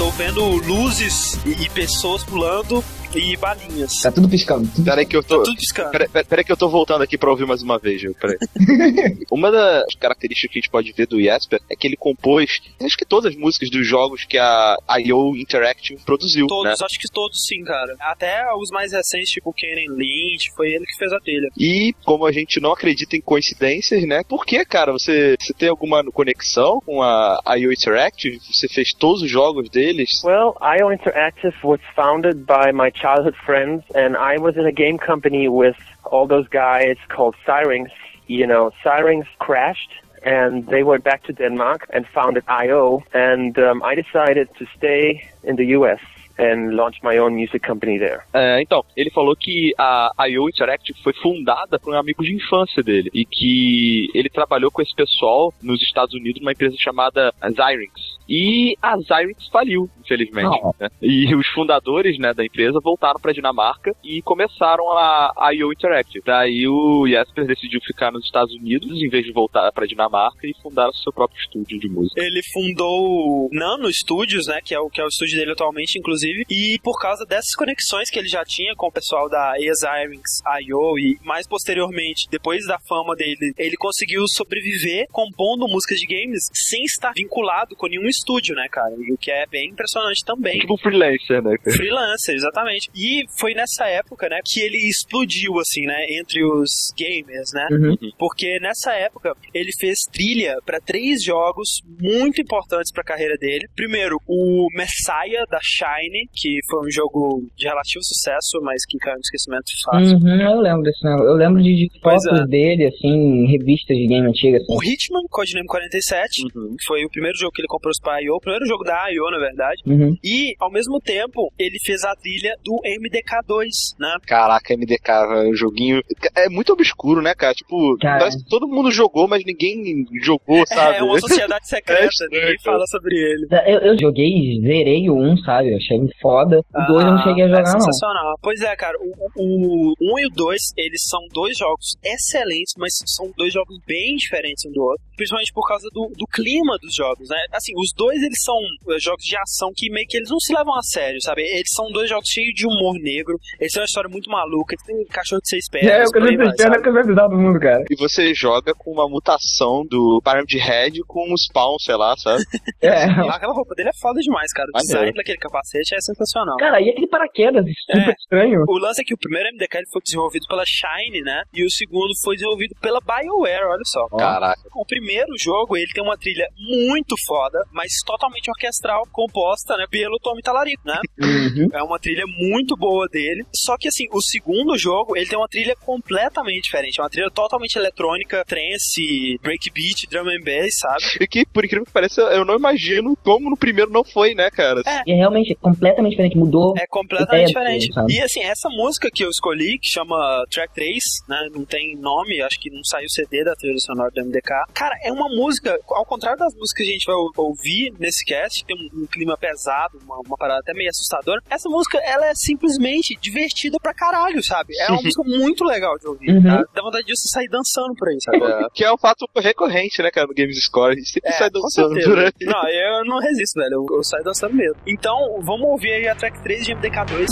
Estou vendo luzes e, pessoas pulando e balinhas. Tá tudo piscando. Tudo Peraí que eu tô. Tá tudo piscando. Peraí, peraí- peraí que eu tô voltando aqui pra ouvir mais uma vez, viu? Peraí. (laughs) uma das características que a gente pode ver do Jesper é que ele compôs, acho que todas as músicas dos jogos que a IO Interactive produziu, né? Todos, acho que todos sim, cara. Até os mais recentes, tipo Kenan Lynch, foi ele que fez a trilha. E como a gente não acredita em coincidências, né? Por que, cara? Você, você tem alguma conexão com a IO Interactive? Você fez todos os jogos deles? Well, IO Interactive was founded by my childhood friends, and I was in a game company with all those guys called Syrinx. You know, Syrinx crashed, and they went back to Denmark and founded IO, and um, I decided to stay in the US and launch my own music company there. É, então, ele falou que a IO Interactive foi fundada por um amigo de infância dele e que ele trabalhou com esse pessoal nos Estados Unidos numa empresa chamada Zyrinx. E a Zyrinx faliu, infelizmente. Né? E os fundadores né, da empresa voltaram para Dinamarca e começaram a a IO Interactive. Daí o Jesper decidiu ficar nos Estados Unidos em vez de voltar para Dinamarca e fundar o seu próprio estúdio de música. Ele fundou o Nano Studios, né, que é o que é o estúdio dele atualmente, inclusive, e por causa dessas conexões que ele já tinha com o pessoal da Exirings, IO e mais posteriormente, depois da fama dele, ele conseguiu sobreviver compondo músicas de games sem estar vinculado com nenhum estúdio, né, cara? E o que é bem impressionante também. Tipo freelancer, né? (laughs) Freelancer, exatamente. E foi nessa época, né, que ele explodiu, assim, né, entre os gamers, né? Uhum. Porque nessa época ele fez trilha pra três jogos muito importantes pra carreira dele. Primeiro, o Messiah da Shine, que foi um jogo de relativo sucesso, mas que caiu no esquecimento fácil. Uhum, eu lembro desse não. Eu lembro de, de fotos é. dele, assim, em revistas de game antiga, assim. O Hitman, Codename 47, Uhum. que foi o primeiro jogo que ele comprou pra IO, o primeiro jogo da IO, na verdade. Uhum. E, ao mesmo tempo, ele fez a trilha do MDK2, né? Caraca, MDK, o joguinho. É muito obscuro, né, cara? Tipo, Cara. parece que todo mundo jogou, mas ninguém jogou, sabe? É uma sociedade (laughs) secreta, É estranho, ninguém cara. fala sobre ele. Eu, eu joguei, zerei o 1, sabe? Eu achei foda. O 2 eu não cheguei a Ah, jogar, é não. sensacional. Pois é, cara, o, o 1 e o 2, eles são dois jogos excelentes, mas são dois jogos bem diferentes um do outro. Principalmente por causa do, do clima dos jogos, né? Assim, os dois, eles são eh, jogos de ação que meio que eles não se levam a sério, sabe? Eles são dois jogos cheios de humor negro, eles têm uma história muito maluca, eles têm cachorro de seis pernas. É, eu por aí vai, quero sabe? que vai avisar todo mundo, cara. E você joga com uma mutação do Pyramid Head com um spawn, sei lá, sabe? (laughs) É. Aquela roupa dele é foda demais, cara. O design daquele capacete é sensacional. Cara, e aquele paraquedas, super É. estranho. O lance é que o primeiro MDK ele foi desenvolvido pela Shine, né? E o segundo foi desenvolvido pela BioWare, olha só. Caraca. O primeiro jogo, ele tem uma trilha muito foda, mas totalmente orquestral, composta, né, pelo Tommy Talarico, né? (laughs) Uhum. É uma trilha muito boa dele. Só que, assim, o segundo jogo, ele tem uma trilha completamente diferente. É uma trilha totalmente eletrônica, trance, breakbeat, drum and bass, sabe? E que, por incrível que pareça, eu não imagino como no primeiro não foi, né, cara? E é realmente completamente diferente, mudou. É completamente diferente. dele? E assim, essa música que eu escolhi, que chama Track 3, né? Não tem nome, acho que não saiu CD da trilha sonora do MDK. Cara, é uma música, ao contrário das músicas que a gente vai ou- ouvir nesse cast, tem um, um clima pesado, uma, uma parada até meio assustadora. Essa música, ela é simplesmente divertida pra caralho, sabe? É uma (laughs) música muito legal de ouvir, Uhum. tá? Dá vontade de você sair dançando por aí, sabe? É, que é um fato recorrente, né, cara, no Games Score. A gente sempre sai É, com dançando certeza. por aí. Não, eu não resisto, velho. Eu, eu saio dançando mesmo. Então, vamos ouvir aí a track 3 de MDK2.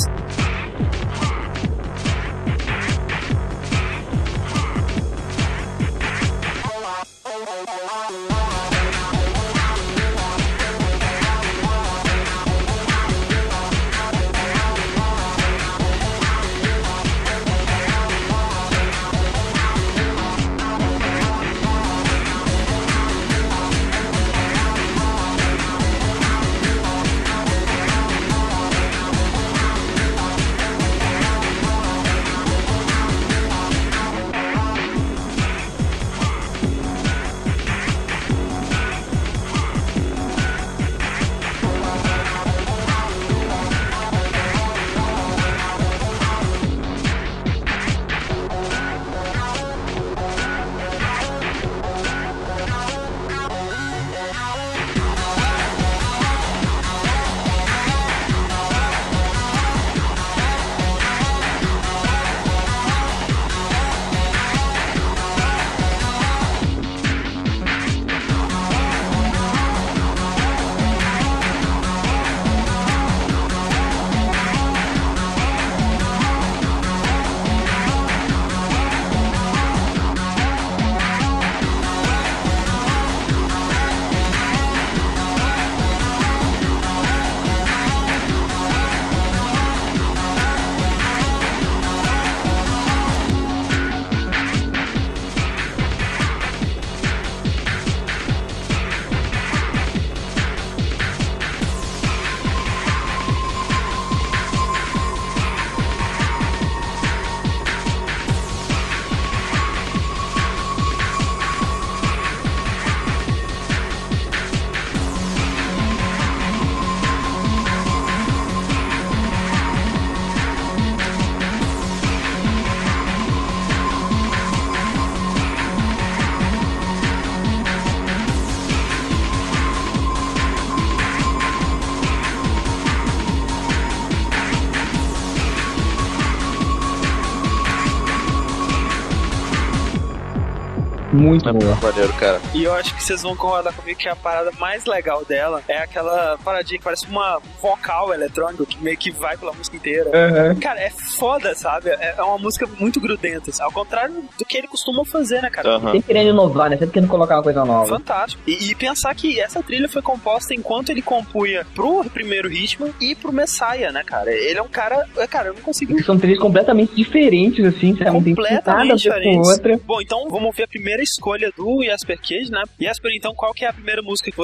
Muito boa. Maneiro, cara. E eu acho que vocês vão concordar comigo que a parada mais legal dela é aquela paradinha que parece uma vocal eletrônica que meio que vai pela música inteira. Uhum. Cara, é foda, sabe? É é uma música muito grudenta, sabe? ao contrário do que ele costuma fazer, né, cara? Aham. Sempre querendo inovar, né? Sempre querendo colocar uma coisa nova. Fantástico. E, e pensar que essa trilha foi composta enquanto ele compunha pro primeiro ritmo e pro Messiah, né, cara? Ele é um cara. é, Cara, eu não consigo. São trilhas completamente diferentes, assim, sabe? Não tem nada a Completamente ver com diferentes. outra. Bom, então vamos ver a primeira escolha do Jasper Cage, né? Jasper, então, qual que é a primeira música que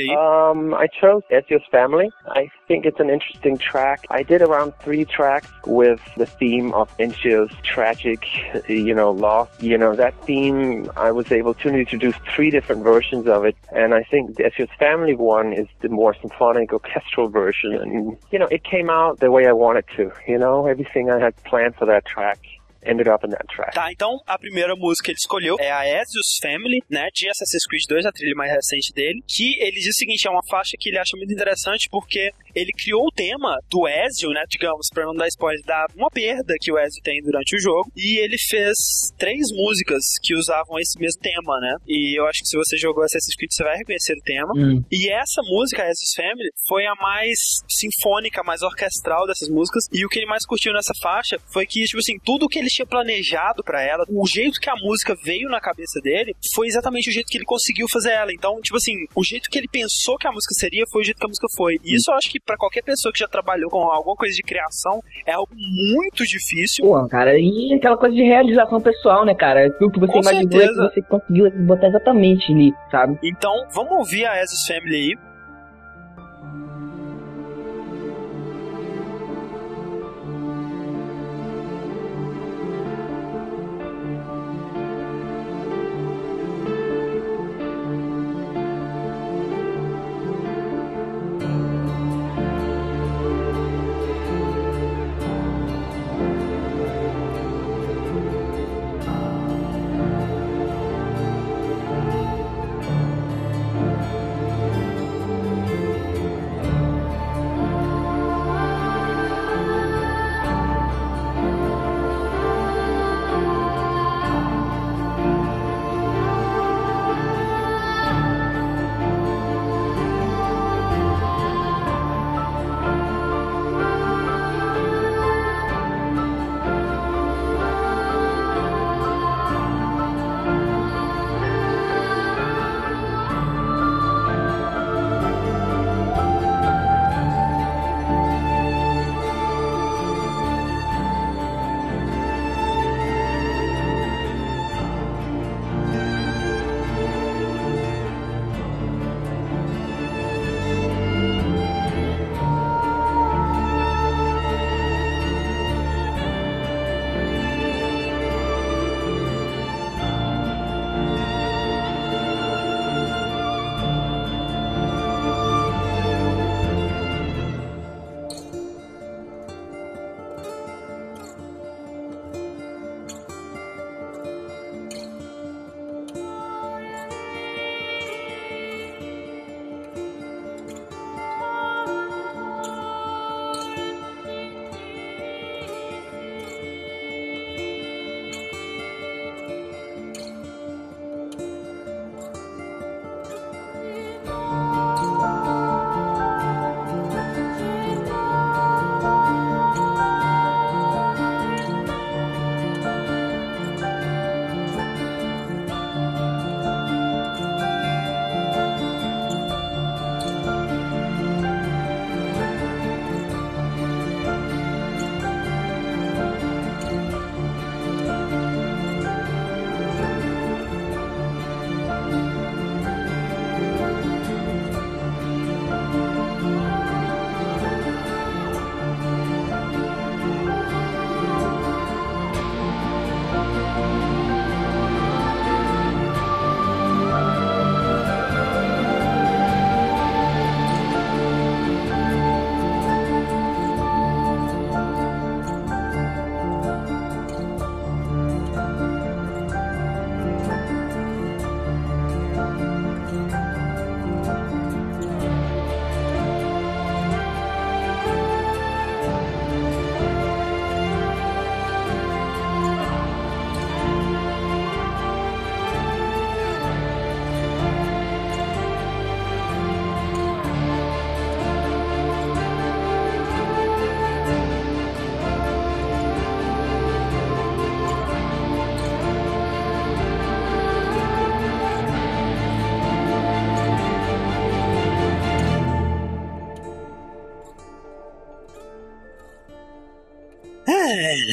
aí? Um, I chose Ezio's Family. I think it's an interesting track. I did around three tracks with the theme of Ezio's tragic, you know, loss. You know, that theme, I was able to introduce three different versions of it. And I think Ezio's Family one is the more symphonic orchestral version. And, you know, it came out the way I wanted to. You know, everything I had planned for that track ended up in that track. Tá, então a primeira música que ele escolheu é a Ezio's Family, né, de Assassin's Creed 2, a trilha mais recente dele, que ele diz o seguinte, é uma faixa que ele acha muito interessante porque ele criou o tema do Ezio, né, digamos, pra não dar spoiler, da uma perda que o Ezio tem durante o jogo, e ele fez três músicas que usavam esse mesmo tema, né, e eu acho que se você jogou Assassin's Creed você vai reconhecer o tema, Hum. e essa música, Ezio's Family, foi a mais sinfônica, mais orquestral dessas músicas. E o que ele mais curtiu nessa faixa foi que, tipo assim, tudo que ele tinha planejado pra ela, o jeito que a música veio na cabeça dele, foi exatamente o jeito que ele conseguiu fazer ela. Então, tipo assim, o jeito que ele pensou que a música seria foi o jeito que a música foi. E isso eu acho que pra qualquer pessoa que já trabalhou com alguma coisa de criação é algo muito difícil. Pô, cara, e aquela coisa de realização pessoal, né, cara? Tudo que você Com imaginou é certeza. que você conseguiu botar exatamente ali, sabe? Então, vamos ouvir a Ezio's Family aí.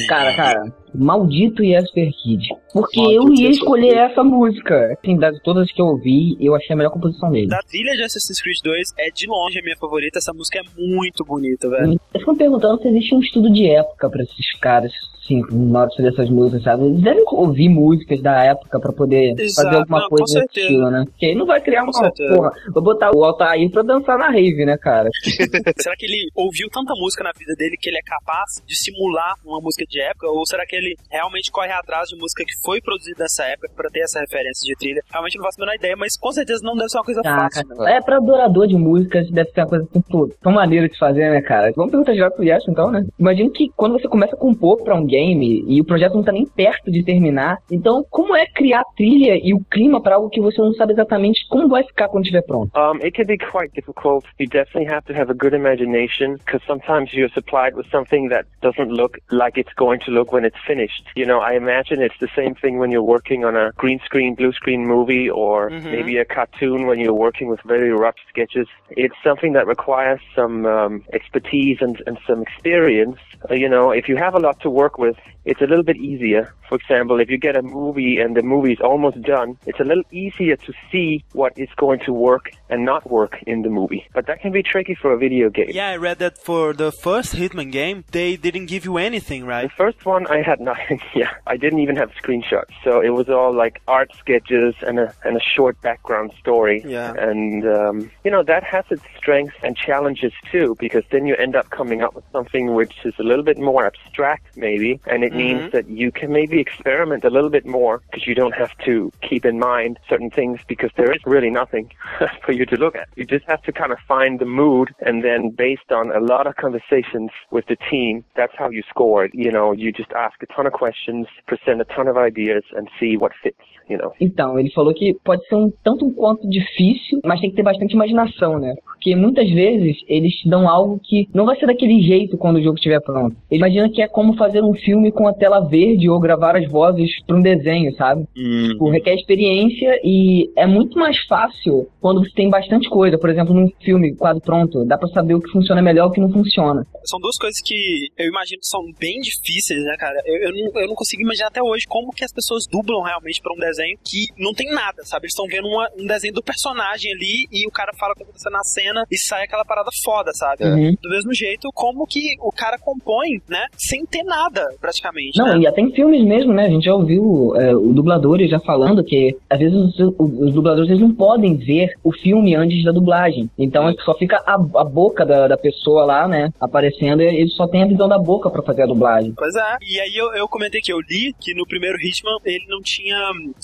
Cara, cara, maldito Jesper Kid. Porque Maldito eu ia escolher essa música. Assim, das todas que eu ouvi, eu achei a melhor composição dele. Da trilha de Assassin's Creed 2 é de longe a minha favorita. Essa música é muito bonita, velho. Eu fico me perguntando se existe um estudo de época pra esses caras, sim, na hora de fazer essas músicas, sabe? Eles devem ouvir músicas da época pra poder Exato, fazer alguma não, coisa certeza. estilo, né? Porque aí não vai criar Com uma certeza. porra. Vou botar o Altair pra dançar na rave, né, cara? (laughs) será que ele ouviu tanta música na vida dele que ele é capaz de simular uma música de época? Ou será que ele realmente corre atrás de música que foi produzida nessa época pra ter essa referência de trilha? Realmente não faço a menor ideia, mas com certeza não deve ser uma coisa Ah, fácil. cara, é pra adorador de músicas, deve ser uma coisa assim, pô, tão maneira de fazer, né, cara? Vamos perguntar já pro Yash, então, né? Imagino que quando você começa a compor pra um game e o projeto não tá nem perto de terminar, então como é criar a trilha e o clima pra algo que você não sabe exatamente como vai ficar quando estiver pronto? Um, it can be quite difficult. You definitely have to have a good imagination because sometimes you're supplied with something that doesn't look like it's going to look when it's finished. You know, I imagine it's the same thing when you're working on a green screen, blue screen movie or Mhm. maybe a cartoon when you're working with very rough sketches. It's something that requires some um, expertise and, and some experience. Uh, you know, if you have a lot to work with, it's a little bit easier. For example, if you get a movie and the movie is almost done, it's a little easier to see what is going to work and not work in the movie. But that can be tricky for a video game. Yeah, I read that for the first Hitman game, they didn't give you anything, right? The first one I had nothing. (laughs) yeah, I didn't even have screenshots, so it was all like art sketches and a and a short background story. Yeah. And um, you know that has its strengths and challenges too, because then you end up coming up with something which is a little bit more abstract, maybe, and it means that you can maybe experiment a little bit more because you don't have to keep in mind certain things because there is really nothing (laughs) for you to look at. You just have to kind of find the mood, and then based on a lot of conversations with the team, that's how you score it. You know, you just ask a ton of questions, present a ton of ideas, and see what fits. You know. Então, ele falou que pode ser um tanto um quanto difícil, mas tem que ter bastante imaginação, né? Porque muitas vezes eles te dão algo que não vai ser daquele jeito quando o jogo estiver pronto. Ele imagina que é como fazer um filme com a tela verde ou gravar as vozes para um desenho, sabe? Tipo, requer experiência e é muito mais fácil quando você tem bastante coisa. Por exemplo, num filme quase pronto, dá pra saber o que funciona melhor e o que não funciona. São duas coisas que eu imagino que são bem difíceis, né, cara? Eu, eu, não, eu não consigo imaginar até hoje como que as pessoas dublam realmente pra um desenho que não tem nada, sabe? Eles estão vendo uma- um desenho do personagem ali e o cara fala o que tá acontecendo na cena e sai aquela parada foda, sabe? Uhum. Do mesmo jeito, como que o cara compõe, né? Sem ter nada, praticamente. Não, né? e até em filmes mesmo, né? A gente já ouviu é, o dublador já falando que às vezes os, os dubladores eles não podem ver o filme antes da dublagem. Então é só fica a, a boca da, da pessoa lá, né? Aparecendo e ele só tem a visão da boca pra fazer a dublagem. Pois é. E aí eu, eu comentei que eu li que no primeiro Hitman ele não tinha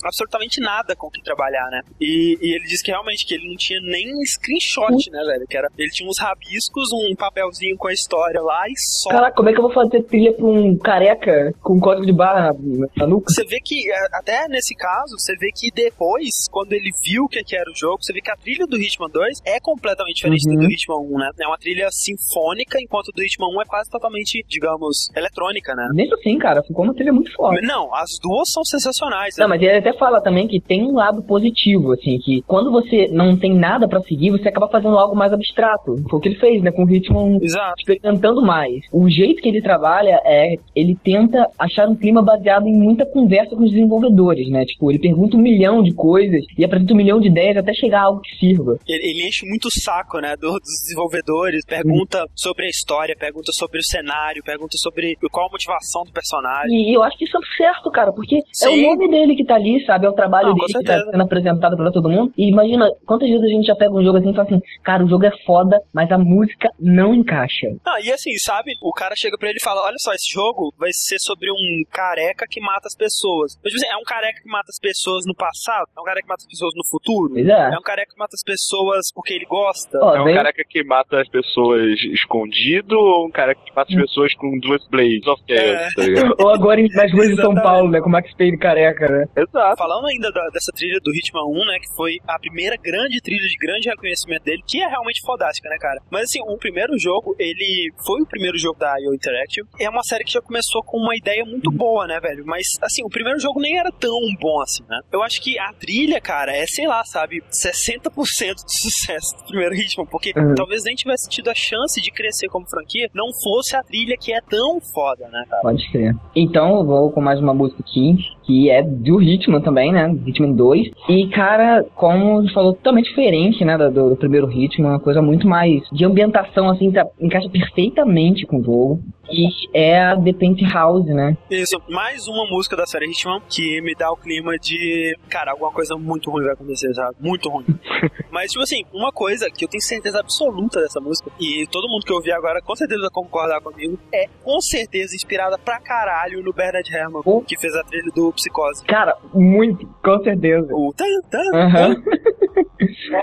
absolutamente nada com o que trabalhar, né? E, e ele disse que realmente que ele não tinha nem screenshot, né, velho? Que era, ele tinha uns rabiscos, um papelzinho com a história lá e só. Caraca, como é que eu vou fazer trilha pra um careca com código de barra na, nuca? Você vê que, é, até nesse caso, você vê que depois, quando ele viu o que, que era o jogo, você vê que a trilha do Hitman 2 é completamente diferente Uhum. do Hitman 1, né? É uma trilha sinfônica, enquanto do Hitman 1 é quase totalmente, digamos, eletrônica, né? Mesmo assim, cara, ficou uma trilha muito forte. Não, as duas são sensacionais. Não, né? mas ele até fala também que tem um lado positivo, assim, que quando você não tem nada pra seguir, você acaba fazendo algo mais abstrato. Foi o que ele fez, né, com o Exato. experimentando mais. O jeito que ele trabalha é, ele tenta achar um clima baseado em muita conversa com os desenvolvedores, né? Tipo, ele pergunta um milhão de coisas e apresenta um milhão de ideias até chegar a algo que sirva. Ele, ele enche muito o saco, né, do- dos desenvolvedores, pergunta sobre a história, pergunta sobre o cenário, pergunta sobre qual a motivação do personagem. E eu acho que isso é certo, cara, porque é Sim. o nome dele que tá ali, sabe? É o trabalho Não, dele que tá sendo apresentado pra todo mundo. E imagina quantas vezes a gente já pega um jogo assim e fala assim, cara, o jogo é foda, mas a música não encaixa. Ah, e assim, sabe, o cara chega pra ele e fala, olha só, esse jogo vai ser sobre um careca que mata as pessoas. Mas, tipo assim, é um careca que mata as pessoas no passado? É um careca que mata as pessoas no futuro? Pois é. É um careca que mata as pessoas porque ele gosta? Ó, É um careca que mata as pessoas escondido ou um careca que mata as pessoas com duas blades of chaos, tá ligado? Ou agora em- (laughs) nas ruas de São. Paulo, né? Com o Max Payne careca, né? Exato. Falando ainda da- dessa trilha do Hitman 1, né, que foi a primeira grande trilha de grande reconhecimento dele, que é realmente fodástica, né, cara? Mas assim, o primeiro jogo, ele foi o primeiro jogo da IO Interactive, é uma série que já começou com uma ideia muito boa, né, velho? Mas assim, o primeiro jogo nem era tão bom assim, né? Eu acho que a trilha, cara, é, sei lá, sabe, 60% de sucesso do primeiro Hitman, porque Uhum. talvez nem tivesse tido a chance de crescer como franquia, não fosse a trilha que é tão foda, né, cara? Pode crer. Então vou com mais uma música aqui, que é do Hitman também, né? Hitman 2. E, cara, como você falou, totalmente diferente, né? Do, do primeiro Hitman, uma coisa muito mais de ambientação, assim, tá, encaixa perfeitamente com o jogo. E é a The Penthouse, né? Isso, mais uma música da série Hitman que me dá o clima de, cara, alguma coisa muito ruim vai acontecer, sabe? Muito ruim. (laughs) Mas, tipo assim, uma coisa que eu tenho certeza absoluta dessa música, e todo mundo que ouvir agora com certeza vai concordar comigo, é com certeza inspirada pra caralho no Bernard Herrmann, Oh. que fez a trilha do Psicose. Cara, muito, com certeza. O tan, tan. (laughs)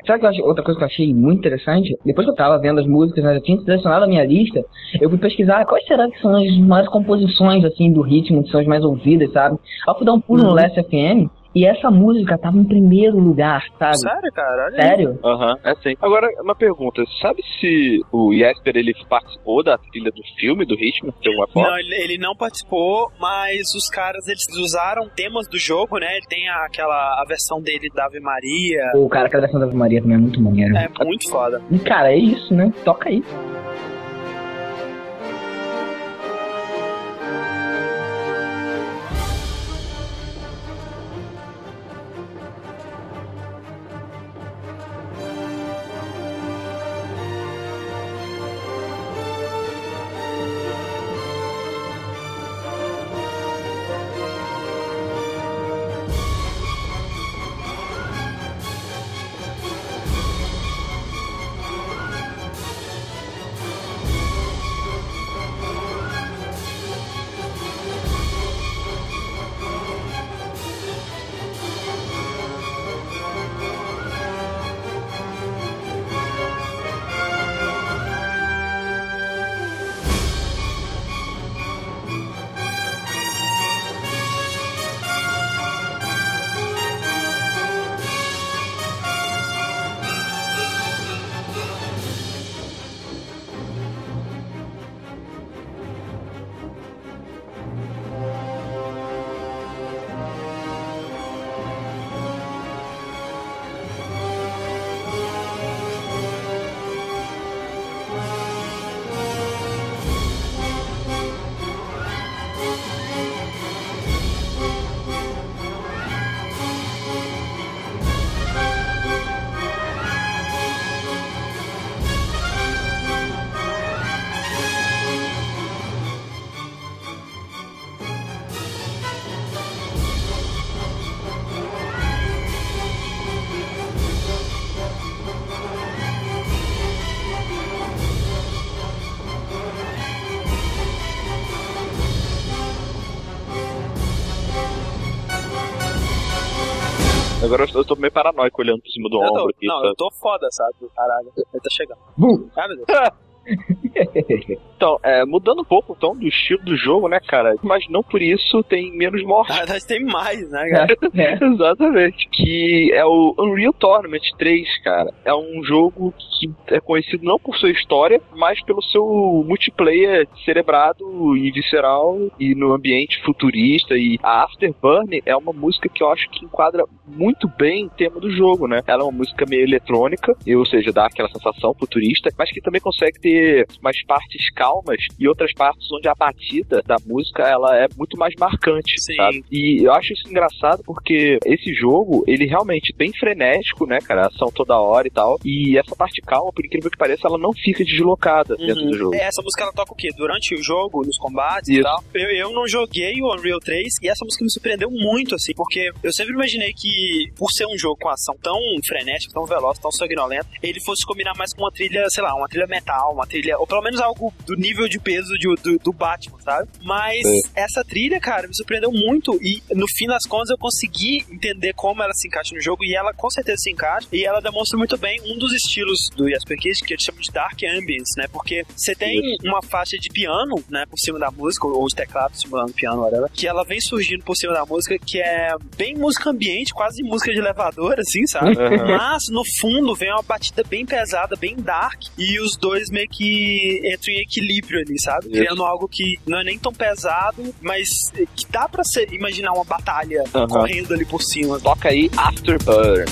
Sabe que eu achei, outra coisa que eu achei muito interessante? Depois que eu tava vendo as músicas, né, eu tinha selecionado a minha lista, eu fui pesquisar quais será que são as maiores composições, assim, do ritmo, que são as mais ouvidas, sabe? Aí eu fui dar um pulo no Last FM, e essa música tava em primeiro lugar, sabe? Sério, cara? Sério? Aham, é sim. Agora, uma pergunta. Sabe se o Jesper, ele participou da trilha do filme, do Hitman, de alguma forma? Não, ele, ele não participou, mas os caras eles usaram temas do jogo, né? Ele tem a- aquela a versão dele da Ave Maria. O cara, aquela versão da Ave Maria também é muito maneiro. É muito foda. E, cara, é isso, né? Toca aí. Agora eu tô- meio paranoico olhando por cima do Eu ombro tô, aqui, não, sabe? eu tô foda, sabe? Caralho, ele tá chegando. Bum. Ah, meu Deus. (laughs) Então, é, mudando um pouco então, do estilo do jogo, né, cara? Mas não por isso tem menos Na mortes. verdade tem mais, né, (laughs) cara? É. Exatamente. Que é o Unreal Tournament 3, cara. É um jogo que é conhecido não por sua história, mas pelo seu multiplayer cerebrado e visceral e no ambiente futurista. E a Afterburn é uma música que eu acho que enquadra muito bem o tema do jogo, né? Ela é uma música meio eletrônica, ou seja, dá aquela sensação futurista, mas que também consegue ter umas partes calmas e outras partes onde a batida da música ela é muito mais marcante, Sim. sabe? E eu acho isso engraçado porque esse jogo, ele realmente bem frenético, né, cara? Ação toda hora e tal. E essa parte calma, por incrível que pareça, ela não fica deslocada dentro Uhum. do jogo. É, Essa música ela toca o quê? Durante o jogo, nos combates Isso. e tal. Eu, eu não joguei o Unreal 3 e essa música me surpreendeu muito, assim, porque eu sempre imaginei que, por ser um jogo com ação tão frenética, tão veloz, tão sanguinolenta, ele fosse combinar mais com uma trilha, sei lá, uma trilha metal, uma trilha, ou pelo menos algo do nível de peso de, do, do Batman, sabe? Mas essa trilha, cara, me surpreendeu muito e no fim das contas eu consegui entender como ela se encaixa no jogo e ela com certeza se encaixa e ela demonstra muito bem um dos estilos do Jasper Kidd que eles chamam de Dark Ambience, né? Porque você tem uma faixa de piano, né, por cima da música, ou de teclado simulando piano, whatever, que ela vem surgindo por cima da música, que é bem música ambiente, quase música de elevador, assim, sabe? Mas no fundo vem uma batida bem pesada, bem dark, e os dois meio que entram em equilíbrio ali, sabe? Criando algo que não é nem tão pesado, mas que dá pra ser, imaginar uma batalha Aham. correndo ali por cima. Toca aí Afterburn.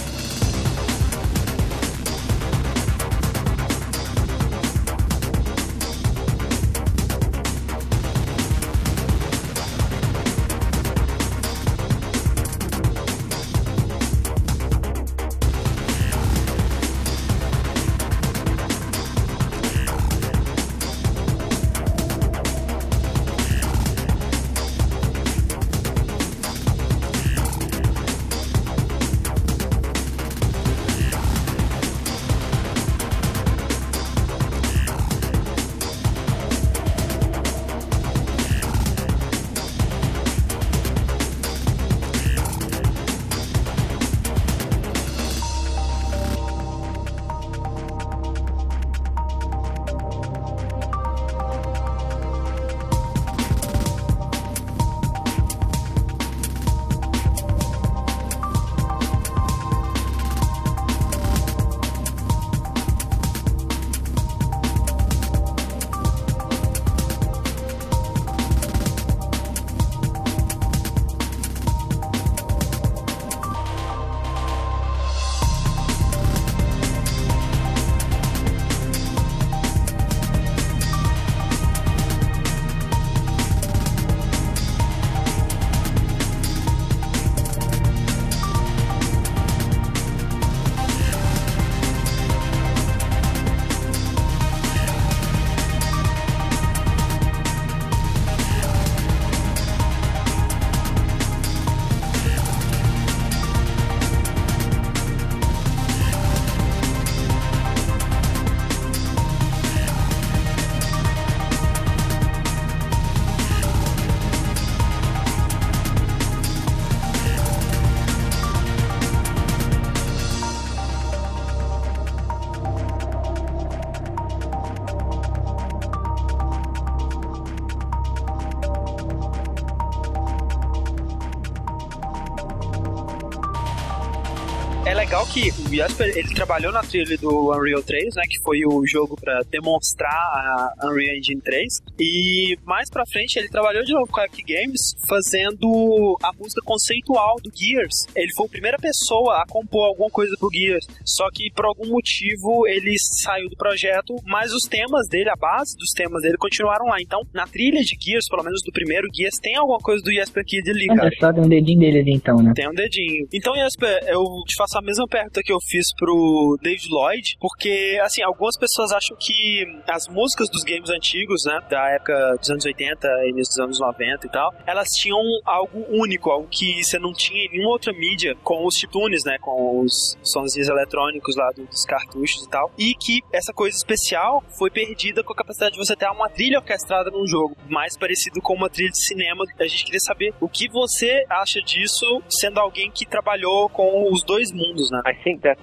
Que o Jasper, ele trabalhou na trilha do Unreal 3, né, que foi o jogo pra demonstrar a Unreal Engine 3, e mais pra frente ele trabalhou de novo com a Epic Games fazendo a música conceitual do Gears. Ele foi a primeira pessoa a compor alguma coisa pro Gears, só que por algum motivo ele saiu do projeto, mas os temas dele, a base dos temas dele continuaram lá. Então, na trilha de Gears, pelo menos do primeiro Gears, tem alguma coisa do Jasper Kidd ali, cara. Olha só, tem um dedinho dele ali então, né? Tem um dedinho. Então, Jasper, eu te faço a mesma pergunta que eu fiz pro David Lloyd, porque, assim, algumas pessoas acham que as músicas dos games antigos, né, da época dos anos 80 e início dos anos 90 e tal, elas tinham algo único, algo que você não tinha em nenhuma outra mídia com os chiptunes, né, com os sonzinhos eletrônicos lá do- dos cartuchos e tal, e que essa coisa especial foi perdida com a capacidade de você ter uma trilha orquestrada num jogo, mais parecido com uma trilha de cinema. A gente queria saber o que você acha disso, sendo alguém que trabalhou com os dois mundos, né? I think that's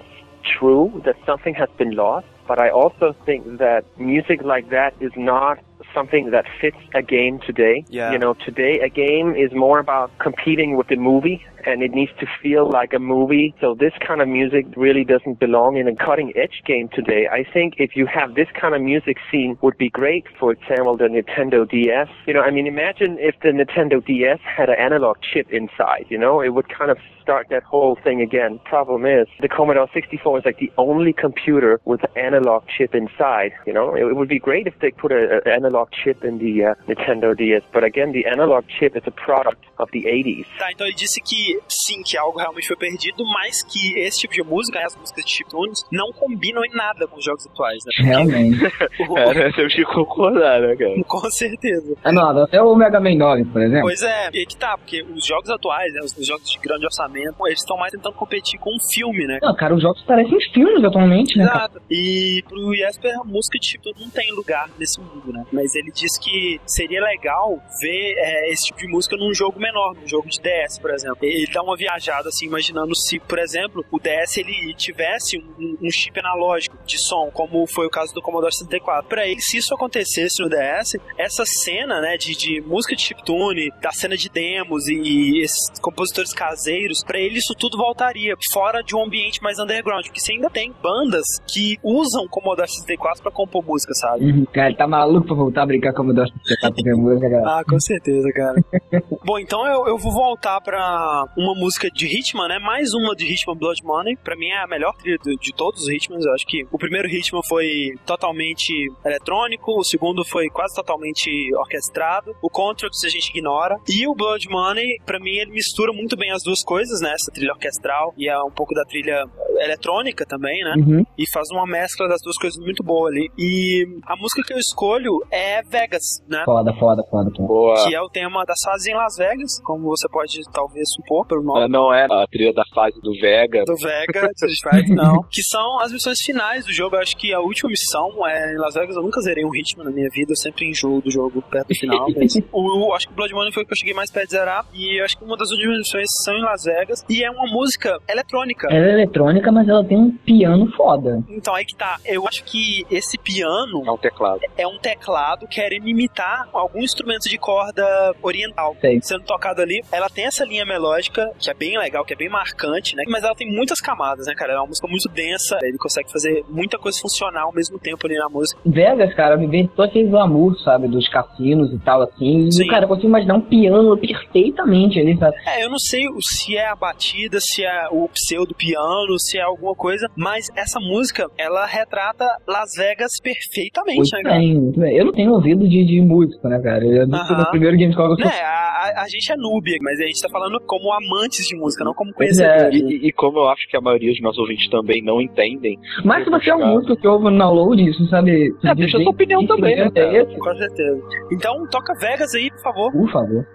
true that something has been lost, but I also think that music like that is not something that fits a game today. Yeah. You know, today a game is more about competing with the movie and it needs to feel like a movie. So this kind of music really doesn't belong in a cutting edge game today. I think if you have this kind of music scene would be great, for example, the Nintendo DS. You know, I mean, imagine if the Nintendo DS had an analog chip inside, you know, it would kind of start that whole thing again. Problem is, the Commodore 64 is like the only computer with an analog chip inside, you know. It, would be great if they put an analog chip in the uh, Nintendo DS, but again, the analog chip is a product of the 80s. Tá, então ele disse que que sim, que algo realmente foi perdido, mas que esse tipo de música, né, as músicas de chiptunes, não combinam em nada com os jogos atuais, né? Porque Realmente. o- (laughs) É, né? temos que concordar, né, cara? (laughs) Com certeza. Ah, não, até o Mega Man 9, por exemplo. Pois é, e que tá, porque os jogos atuais, né, os, os jogos de grande orçamento, eles estão mais tentando competir com um filme, né? Não, cara, os jogos parecem filmes atualmente, né, cara? Exato. E pro Jesper, a música de chiptune não tem lugar nesse mundo, né? Mas ele diz que seria legal ver é, esse tipo de música num jogo menor, num jogo de DS, por exemplo. Ele dá uma viajada, assim, imaginando se, por exemplo, o DS ele tivesse um, um chip analógico de som, como foi o caso do Commodore 64. Pra ele, se isso acontecesse no DS, essa cena, né, de, de música de chiptune, da cena de demos e, e esses compositores caseiros, pra ele isso tudo voltaria fora de um ambiente mais underground, porque você ainda tem bandas que usam Commodore 64 pra compor música, sabe? Uhum. Cara, ele tá maluco pra voltar a brincar com o Dust pra ver música, cara. Ah, com certeza, cara. (laughs) Bom, então eu, eu vou voltar pra uma música de Hitman, né? Mais uma de Hitman Blood Money. Pra mim é a melhor trilha de, de todos os Hitmans. Eu acho que o primeiro Hitman foi totalmente eletrônico, o segundo foi quase totalmente orquestrado, o Contract a gente ignora. E o Blood Money, pra mim, ele mistura muito bem as duas coisas, né? Essa trilha orquestral e é um pouco da trilha eletrônica também, né? Uhum. e faz uma mescla das duas coisas muito boa ali. E a música que eu escolho é Vegas, né? Foda, foda, foda, foda. Boa. Que é o tema das fases em Las Vegas, como você pode talvez supor Ah, Não é a trilha da fase do Vega. Do Vega, (laughs) não. Que são as missões finais do jogo. Eu acho que a última missão é em Las Vegas. Eu nunca zerei um ritmo na minha vida. Eu sempre enjoo do jogo perto do final. Mas (laughs) o, o- acho que o Blood Money foi o que eu cheguei mais perto de zerar. E eu acho que uma das últimas missões são em Las Vegas. E é uma música eletrônica. Ela é eletrônica, mas ela tem um piano foda. Então aí que tá. Eu acho que esse piano É um teclado. é um teclado querendo imitar algum instrumento de corda oriental Sei. sendo tocado ali. Ela tem essa linha melódica que é bem legal, que é bem marcante, né? Mas ela tem muitas camadas, né, cara? É uma música muito densa. Ele consegue fazer muita coisa funcionar ao mesmo tempo ali na música. Vegas, cara, me vem todo aquele glamour, sabe, dos cassinos e tal, assim. Sim. E, cara, eu consigo imaginar um piano perfeitamente ali, sabe? É, eu não sei se é a batida, se é o pseudo piano, se é alguma coisa, mas essa música, ela retrata Las Vegas perfeitamente, Muito né, cara? bem, muito bem. Eu não tenho ouvido de, de música, né, cara? Eu Aham. no primeiro Gamescom que eu Né, a, a- gente é noob, mas a gente tá falando como amantes de música, não como é. conhecedores. né? E, e como eu acho que a maioria dos nossos ouvintes também não entendem. Mas se você é um músico que ouve no download, isso sabe. É, deixa a sua opinião também, né? É? Com certeza. Então, toca Vegas aí, por favor. Por favor.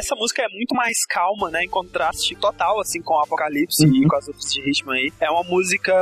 Essa música é muito mais calma, né? Em contraste total, assim, com o Apocalipse e com as outras de ritmo aí. É uma música.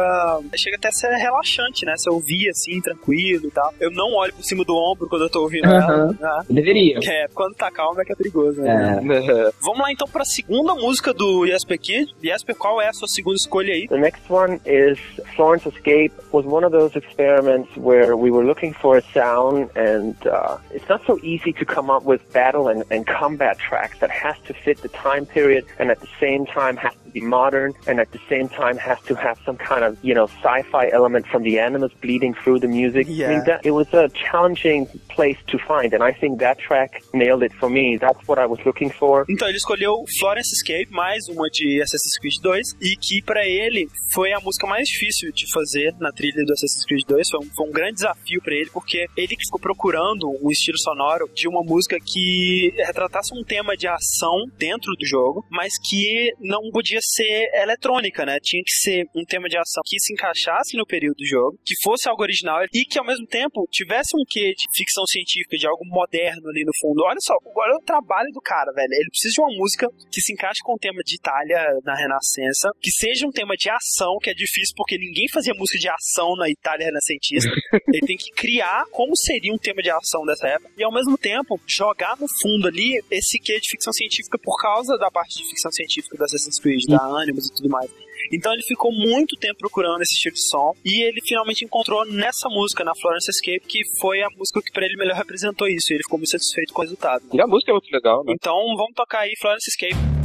Chega até a ser relaxante, né? Você ouvir assim, tranquilo e tal. Eu não olho por cima do ombro quando eu tô ouvindo Aham. ela. né? Deveria. É, quando tá calmo é que é perigoso, né? (laughs) Vamos lá então pra segunda música do Jesper Kid. Jesper, qual é a sua segunda escolha aí? The next one is Florence Escape was one of those experiments where we were looking for a sound and uh, it's not so easy to come up with battle and, and combat tracks that has to fit the time period and at the same time has to be modern and at the same time has to have some kind of, you know, sci-fi element from the animals bleeding through the music. I Yeah. mean, that, it was a challenging place to find and I think that track nailed it for me. That's what I was looking for. Então ele escolheu Florence Escape, mais uma de Assassin's Creed 2, e que pra ele foi a música mais difícil de fazer na trilha do Assassin's Creed 2. Foi um, foi um grande desafio pra ele, porque ele que ficou procurando um estilo sonoro de uma música que retratasse um tema de ação dentro do jogo, mas que não podia ser eletrônica, né? Tinha que ser um tema de ação que se encaixasse no período do jogo, que fosse algo original e que ao mesmo tempo tivesse um quê de ficção científica, de algo moderno ali no fundo. Olha só, olha o trabalho do cara, velho. Ele precisa de uma música que se encaixe com o tema de Itália na Renascença, que seja um tema de ação, que é difícil porque ninguém fazia música de ação na Itália renascentista. (laughs) Ele tem que criar como seria um tema de ação dessa época e ao mesmo tempo jogar no fundo ali esse quê de ficção científica por causa da parte de ficção científica do Assassin's Creed, da Animus e tudo mais. Então ele ficou muito tempo procurando esse estilo de som e ele finalmente encontrou nessa música, na Florence Escape, que foi a música que pra ele melhor representou isso. E ele ficou muito satisfeito com o resultado. E a música é muito legal, né? Então vamos tocar aí Florence Escape.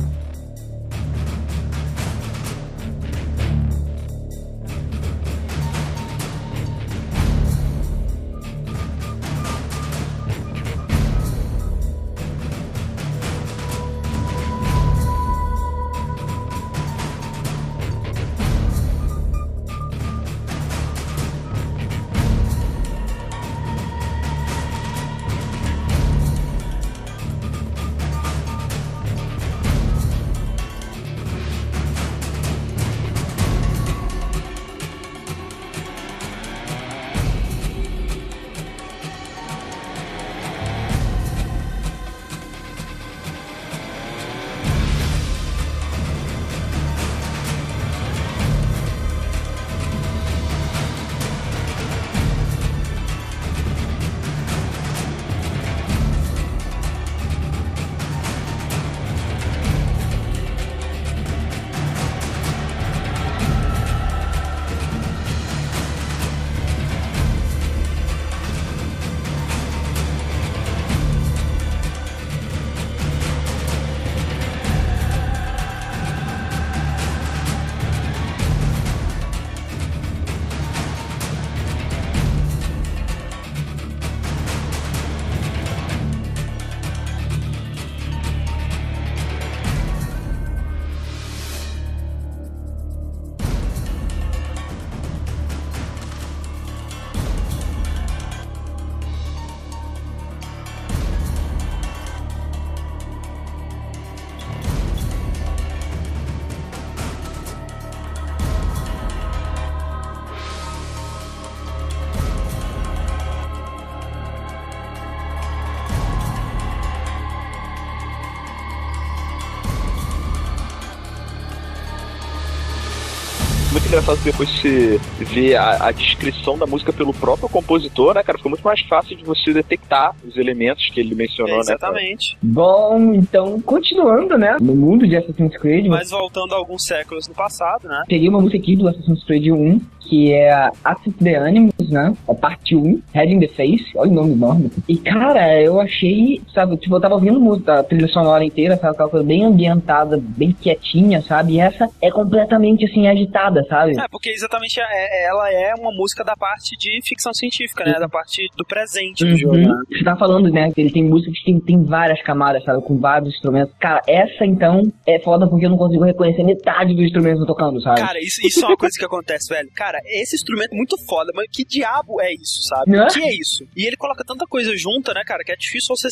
Engraçado que depois você vê a, a descrição da música pelo próprio compositor, né, cara? Fica muito mais fácil de você detectar os elementos que ele mencionou, né? cara? Exatamente. Bom, então, continuando, né? No mundo de Assassin's Creed, Mas voltando a alguns séculos no passado, né? peguei uma música aqui do Assassin's Creed 1, que é a Access the Animals, né? A parte 1, Head in the Face, olha o nome enorme. E cara, eu achei, sabe, tipo, eu tava ouvindo música, a trilha sonora inteira, sabe, aquela coisa bem ambientada, bem quietinha, sabe? E essa é completamente assim agitada, sabe? É, porque exatamente é- ela é uma música da parte de ficção científica, né? Da parte do presente do jogo, Uhum. né? Você tá falando, né, que ele tem músicas que tem, tem várias camadas, sabe, com vários instrumentos. Cara, essa então é foda porque eu não consigo reconhecer metade dos instrumentos tocando, sabe? Cara, isso, isso é uma coisa que acontece, velho. Cara, esse instrumento é muito foda, mas que diabo diabo é isso, sabe? Né? O que é isso? E ele coloca tanta coisa junta, né, cara, que é difícil você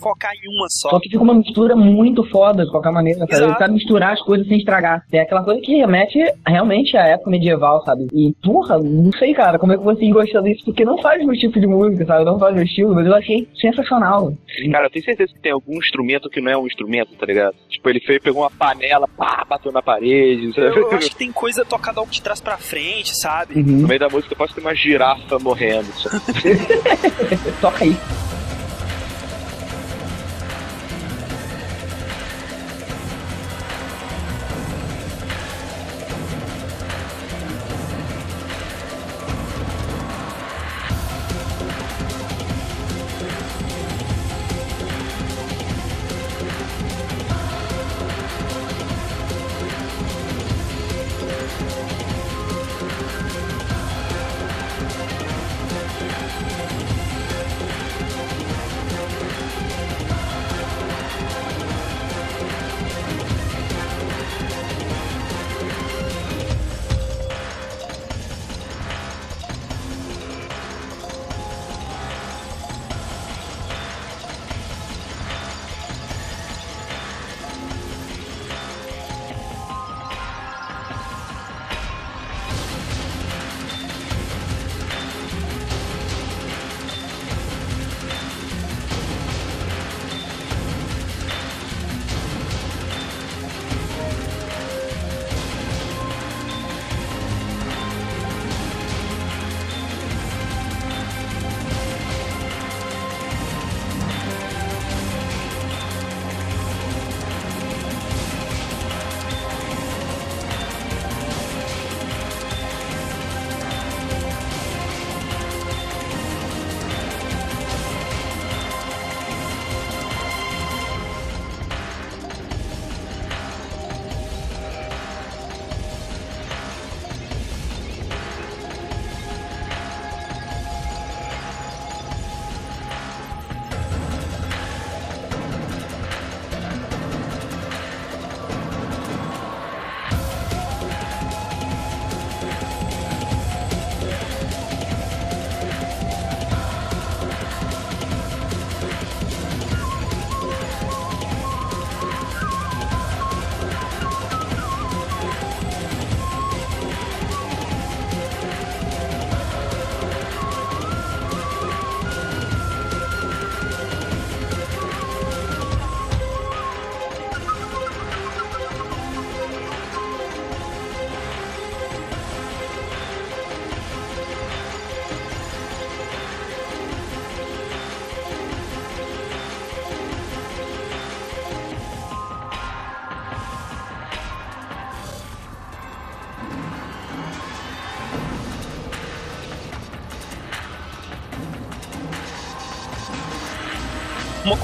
focar em uma só. Só que fica uma mistura muito foda, de qualquer maneira, sabe? Ele sabe misturar as coisas sem estragar. É aquela coisa que remete realmente à época medieval, sabe? E, porra, não sei, cara, como é que vocês gostam disso, porque não faz meu tipo de música, sabe? Não faz meu estilo, mas eu achei sensacional. Cara, eu tenho certeza que tem algum instrumento que não é um instrumento, tá ligado? Tipo, ele fez, pegou uma panela, pá, bateu na parede. Eu, sabe? eu acho que tem coisa tocada de trás pra frente, sabe? Uhum. No meio da música pode ter uma girafa morrendo. (laughs) Toca aí.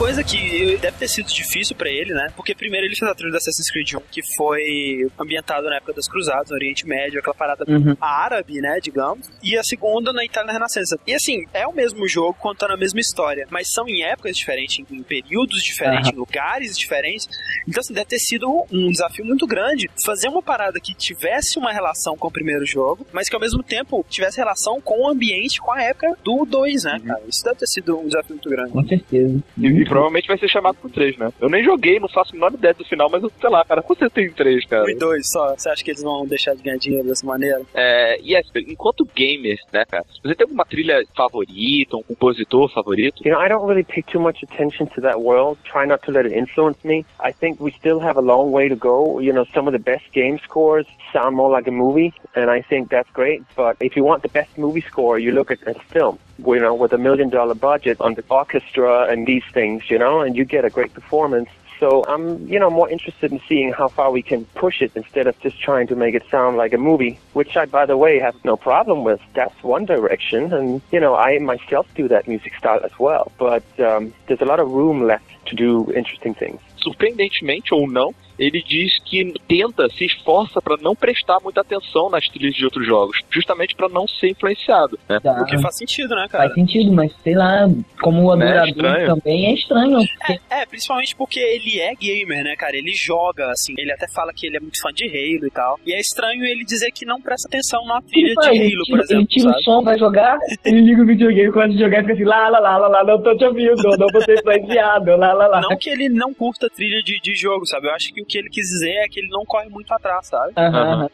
Coisa que deve ter sido difícil pra ele, né? Porque primeiro ele fez a trilha do Assassin's Creed 1, que foi ambientado na época das Cruzadas, no Oriente Médio, aquela parada Uhum. árabe, né, digamos. E a segunda na Itália na Renascença. E assim, é o mesmo jogo contando a mesma história, mas são em épocas diferentes, em períodos diferentes, em lugares diferentes. Então assim, deve ter sido um desafio muito grande fazer uma parada que tivesse uma relação com o primeiro jogo, mas que ao mesmo tempo tivesse relação com o ambiente, com a época do 2, né, cara? Isso deve ter sido um desafio muito grande. Com certeza. E, e provavelmente vai ser chamado pro 3, né? Eu nem joguei, não faço a menor ideia do final, mas eu, sei lá, cara, com certeza tem 3, cara. Um e dois só. Você acha que eles vão deixar de ganhar dinheiro dessa maneira? É, e Esper, enquanto gamer, né, cara? Você tem alguma trilha favorita, um compositor favorito? You know, I don't really pay too much attention to that world. Try not to let it influence me. I think we still have a long way to go. You know, some of the best game scores sound more like a movie, and I think that's great. But if you want the best movie score, you look at a film. You know, with a million dollar budget on the orchestra and these things, you know, and you get a great performance. So I'm, you know, more interested in seeing how far we can push it instead of just trying to make it sound like a movie, which I, by the way, have no problem with. That's one direction, and you know, I myself do that music style as well. But um, there's a lot of room left to do interesting things. Surpreendentemente ou não, ele diz que tenta, se esforça pra não prestar muita atenção nas trilhas de outros jogos, justamente pra não ser influenciado, né? Tá. O que faz sentido, né, cara? Faz sentido, mas sei lá, como Né, adorador também é estranho. Porque É, principalmente porque ele é gamer, né, cara? Ele joga, assim. Ele até fala que ele é muito fã de Halo e tal. E é estranho ele dizer que não presta atenção na trilha faz? de Halo, tira, por exemplo, ele tira sabe? o som, vai jogar, ele liga o videogame, começa a jogar e fica assim, lá, lá, lá, lá, lá, não tô te ouvindo, não vou ser influenciado, lá, lá, lá. Não que ele não curta trilha de, de jogo, sabe? Eu acho que o que ele quis dizer é que ele não corre muito atrás, sabe?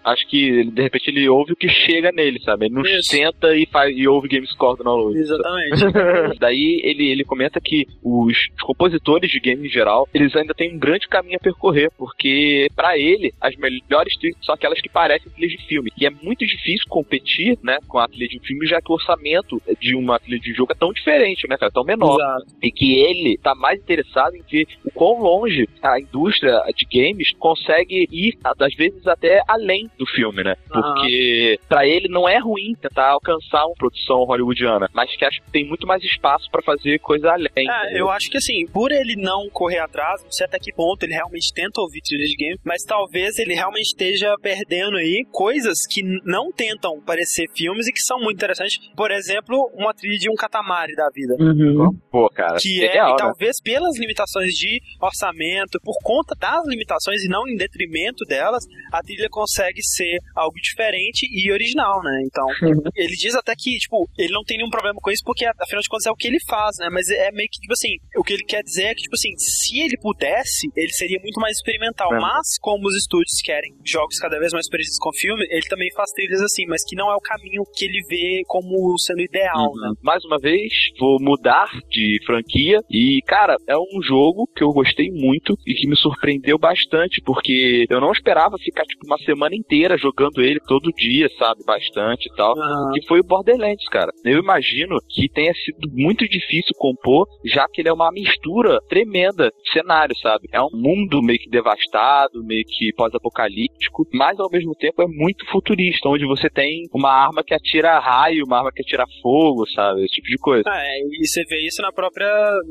Acho que ele, de repente ele ouve o que chega nele, sabe? Ele não Isso. senta e, faz, e ouve Gamescore do download. Exatamente. (laughs) Daí ele, ele comenta que os, os compositores de game em geral, eles ainda têm um grande caminho a percorrer, porque pra ele as melhores trilhas são aquelas que parecem trilhas de filme. E é muito difícil competir, né, com a trilha de um filme, já que o orçamento de uma trilha de jogo é tão diferente, né, cara, tão menor. Exato. E que ele tá mais interessado em ver o quão longe a indústria de games consegue ir, às vezes até além do filme, né? Porque pra ele não é ruim tentar alcançar uma produção hollywoodiana, mas que acho que tem muito mais espaço pra fazer coisa além. É, eu acho que assim, por ele não correr atrás, não sei até que ponto ele realmente tenta ouvir trilha de game, mas talvez ele realmente esteja perdendo aí coisas que não tentam parecer filmes e que são muito interessantes. Por exemplo, uma trilha de um Katamari da vida. Uhum. Pô, cara, Que é, legal, e né? talvez pelas limitações de orçamento, por conta das limitações e não em detrimento delas, a trilha consegue ser algo diferente e original, né? Então, Uhum. ele diz até que, tipo, ele não tem nenhum problema com isso, porque afinal de contas é o que ele faz, né? Mas é meio que, tipo assim, o que ele quer dizer é que, tipo assim, se ele pudesse, ele seria muito mais experimental. É. Mas, como os estúdios querem jogos cada vez mais parecidos com filme, ele também faz trilhas assim, mas que não é o caminho que ele vê como sendo ideal, né? Uhum. Mais uma vez, vou mudar de franquia. E, cara, é um jogo que eu gostei muito e que me surpreendeu bastante, porque eu não esperava ficar, tipo, uma semana inteira jogando ele todo dia, sabe? Bastante e tal. Aham. Que foi o Borderlands, cara. Eu imagino que tenha sido muito difícil compor, já que ele é uma mistura tremenda de cenário, sabe? É um mundo meio que devastado, meio que pós-apocalíptico, mas ao mesmo tempo é muito futurista, onde você tem uma arma que atira raio, uma arma que atira fogo, sabe? Esse tipo de coisa. É, e você vê isso na própria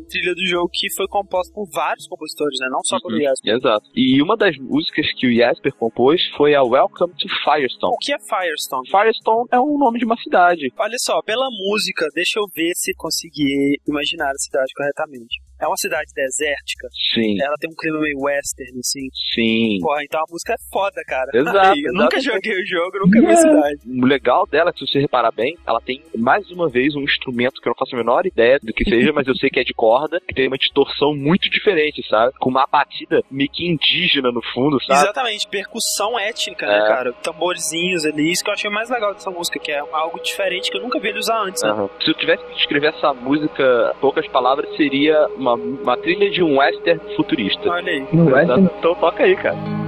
trilha do jogo que foi composta por vários compositores, né? Não só Uhum. Jasper. Exato. E uma das músicas que o Jasper compôs foi a Welcome to Firestone. O que é Firestone? Firestone é o nome de uma cidade. Olha só, pela música, deixa eu ver se conseguir imaginar a cidade corretamente. É uma cidade desértica. Sim, Ela tem um clima meio western, assim. sim. Porra, então a música é foda, cara. Exato, (laughs) eu nunca joguei o jogo, nunca vi a cidade. O legal dela, se você reparar bem, ela tem mais uma vez um instrumento que eu não faço a menor ideia do que seja, (laughs) mas eu sei que é de corda, que tem uma distorção muito diferente, sabe? Com uma batida meio que indígena no fundo, sabe? Exatamente, percussão étnica, né, É. cara? Tamborzinhos ali. Isso que eu achei mais legal dessa música, que é algo diferente que eu nunca vi ele usar antes, né? Aham. Se eu tivesse que descrever essa música, poucas palavras, seria uma, uma trilha de um western futurista. Olha aí. No Western, Então toca aí, cara.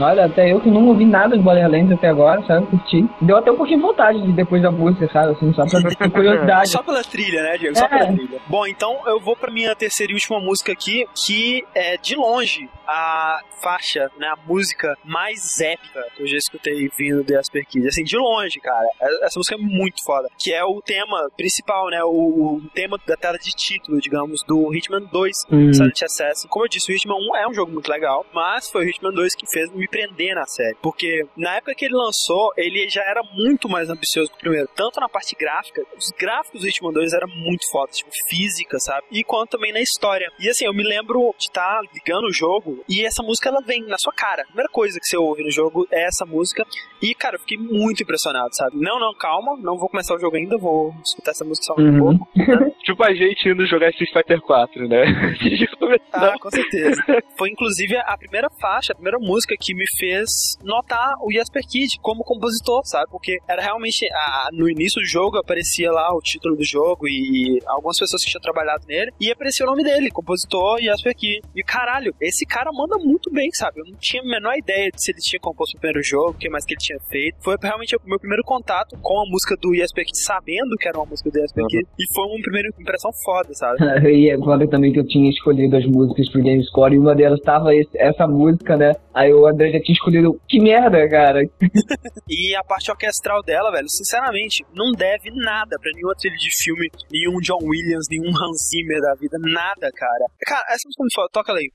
Olha, até eu que não ouvi nada de Borderlands até agora, sabe? Curti. Deu até um pouquinho de vontade de depois da música, sabe? Assim, só pra ter curiosidade. (laughs) Só pela trilha, né, Diego? Só É. pela trilha. Bom, então eu vou pra minha terceira e última música aqui, que é de longe a faixa, né, a música mais épica que eu já escutei vindo do Asper Kid. Assim, de longe, cara. É- Essa música é muito foda. Que é o tema principal, né? O, o tema da tela de título, digamos, do Hitman 2, Hum. Silent Assassin. Como eu disse, o Hitman 1 é um jogo muito legal, mas foi o Hitman 2 que fez me prender na série. Porque na época que ele lançou, ele já era muito mais ambicioso que o primeiro. Tanto na parte gráfica, os gráficos do Hitman 2 eram muito fodas, tipo, física, sabe? E quanto também na história. E assim, eu me lembro de estar ligando o jogo e essa música ela vem na sua cara. A primeira coisa que você ouve no jogo é essa música. E, cara, eu fiquei muito impressionado, sabe? Não, não, calma, não vou começar o jogo ainda, vou escutar essa música só um Uhum. pouco. (laughs) Tipo a gente indo jogar Street Fighter 4, né? (laughs) Ah, com certeza. Foi inclusive a primeira faixa, a primeira música que me fez notar o Jasper Kid como compositor, sabe? Porque era realmente a- no início do jogo aparecia lá o título do jogo e algumas pessoas que tinham trabalhado nele e aparecia o nome dele, compositor Jasper Kid. E caralho, esse cara manda muito bem, sabe? Eu não tinha a menor ideia de se ele tinha composto o primeiro jogo, o que mais que ele tinha feito. Foi realmente o meu primeiro contato com a música do Jasper Kid, sabendo que era uma música do Jasper Kid. E foi uma primeira impressão foda, sabe? (laughs) E é foda também que eu tinha escolhido as músicas pro Game Score e uma delas tava esse- essa música, né? Aí o Já tinha escolhido. Que merda, cara. (laughs) E a parte orquestral dela, velho, sinceramente, não deve nada pra nenhuma trilha de filme, nenhum John Williams, nenhum Hans Zimmer da vida, nada, cara. Cara, essa música me fala, toca ela aí.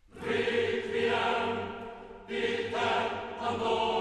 Meu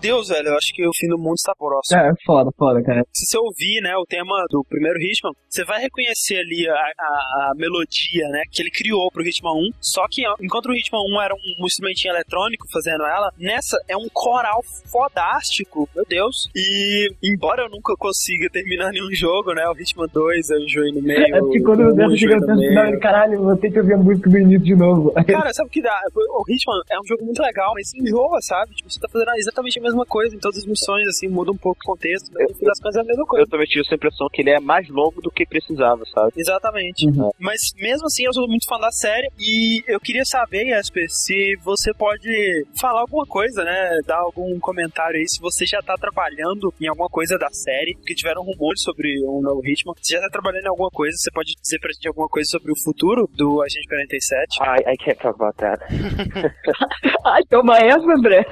Deus, velho, eu acho que o fim do mundo está próximo. É, foda, foda, cara. Se você ouvir, né, o tema do primeiro Hitman, você vai reconhecer ali a, a- a melodia, né, que ele criou pro Hitman 1. Só que enquanto o Hitman 1 era um instrumentinho eletrônico fazendo ela, nessa é um coral fodástico, meu Deus. E embora eu nunca consiga terminar nenhum jogo, né, o Hitman 2 eu enjoei no meio. É porque quando o eu desço enjoei chega no final, caralho, vou ter que ouvir a música do início de novo. (laughs) Cara, sabe o que dá? O Hitman é um jogo muito legal, mas enjoa, sabe? Tipo, você tá fazendo exatamente a mesma coisa em todas as missões, assim, muda um pouco o contexto, mas no fim das contas é a mesma coisa. Eu também tive essa impressão que ele é mais longo do que precisava, sabe? Exatamente. Uhum. Mas mesmo assim, eu sou muito fã da série e eu queria saber, Jasper, se você pode falar alguma coisa, né? Dar algum comentário aí, se você já tá trabalhando em alguma coisa da série, porque tiveram rumores sobre um novo Hitman. Se já tá trabalhando em alguma coisa, você pode dizer pra gente alguma coisa sobre o futuro do Agente 47? I, I can't talk about that. (laughs) (laughs) Ai, toma essa, André.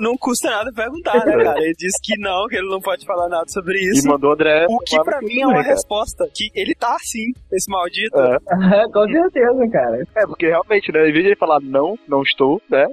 Não custa nada perguntar, né, (laughs) cara? Ele disse que não, que ele não pode falar nada sobre E isso. mandou o André. O que pra mim é uma cara. resposta. Que ele tá sim, esse maldito. É. (laughs) Com certeza, cara. É, porque realmente, né? Em vez de ele falar não, não estou, né?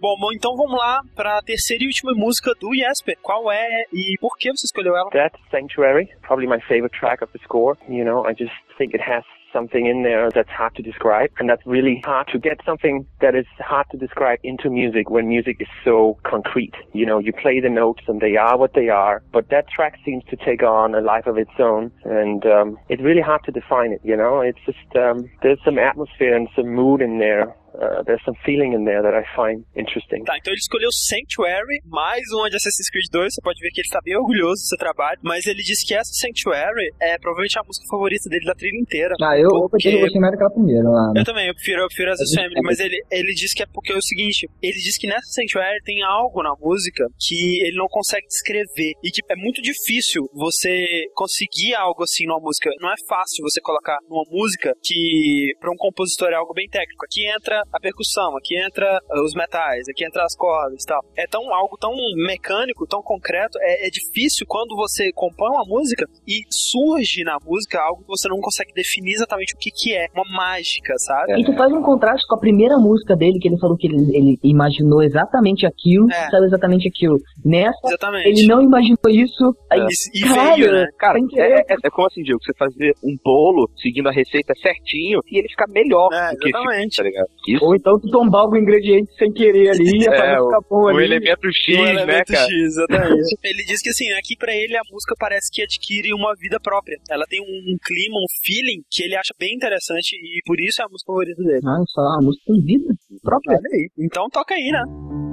Bom, bom, então vamos lá pra terceira e última música do Jesper. Qual é e por que você escolheu ela? That Sanctuary, probably my favorite track of the score. You know, I just think it has something in there that's hard to describe, and that's really hard to get something that is hard to describe into music when music is so concrete. You know, you play the notes and they are what they are, but that track seems to take on a life of its own, and um, it's really hard to define it. You know, it's just um, there's some atmosphere and some mood in there. Uh, there's some feeling in there that I find interesting. Tá, então ele escolheu Sanctuary, mais uma de Assassin's Creed 2. Você pode ver que ele tá bem orgulhoso do seu trabalho. Mas ele disse que essa Sanctuary é provavelmente a música favorita dele da trilha inteira. Ah, eu, eu Porque- gostei mais daquela primeira lá. né? Eu também, eu prefiro, eu prefiro Assassin's Eu Family, mas ele, ele disse que é porque é o seguinte, ele disse que nessa Sanctuary tem algo na música que ele não consegue descrever e que é muito difícil você conseguir algo assim numa música. Não é fácil você colocar numa música que para um compositor é algo bem técnico. Aqui entra a percussão, aqui entra uh, os metais, aqui entra as cordas e tal. É tão algo tão mecânico, tão concreto, é, é difícil quando você compõe uma música e surge na música algo que você não consegue definir exatamente o que que é, uma mágica, sabe? E tu faz um contraste com a primeira música dele, que ele falou que ele, ele imaginou exatamente aquilo, É. sabe exatamente aquilo. Nessa, Exatamente. ele não imaginou isso. Aí, E, Caralho, veio, né? Cara, é, é, é como assim, Diego, você fazer um bolo seguindo a receita certinho e ele ficar melhor É, do que exatamente. ficou, tá ligado? Isso Ou então tu tombar algum ingrediente sem querer ali, (laughs) É, é, o- ficar bom o ali. elemento X, né, elemento cara? X, exatamente. (laughs) ele diz que assim, aqui pra ele a música parece que adquire uma vida própria. Ela tem um, um clima, um feeling que ele acha bem interessante e por isso é a música favorita dele. Ah, só a música tem vida própria. Olha aí. Então toca aí, né?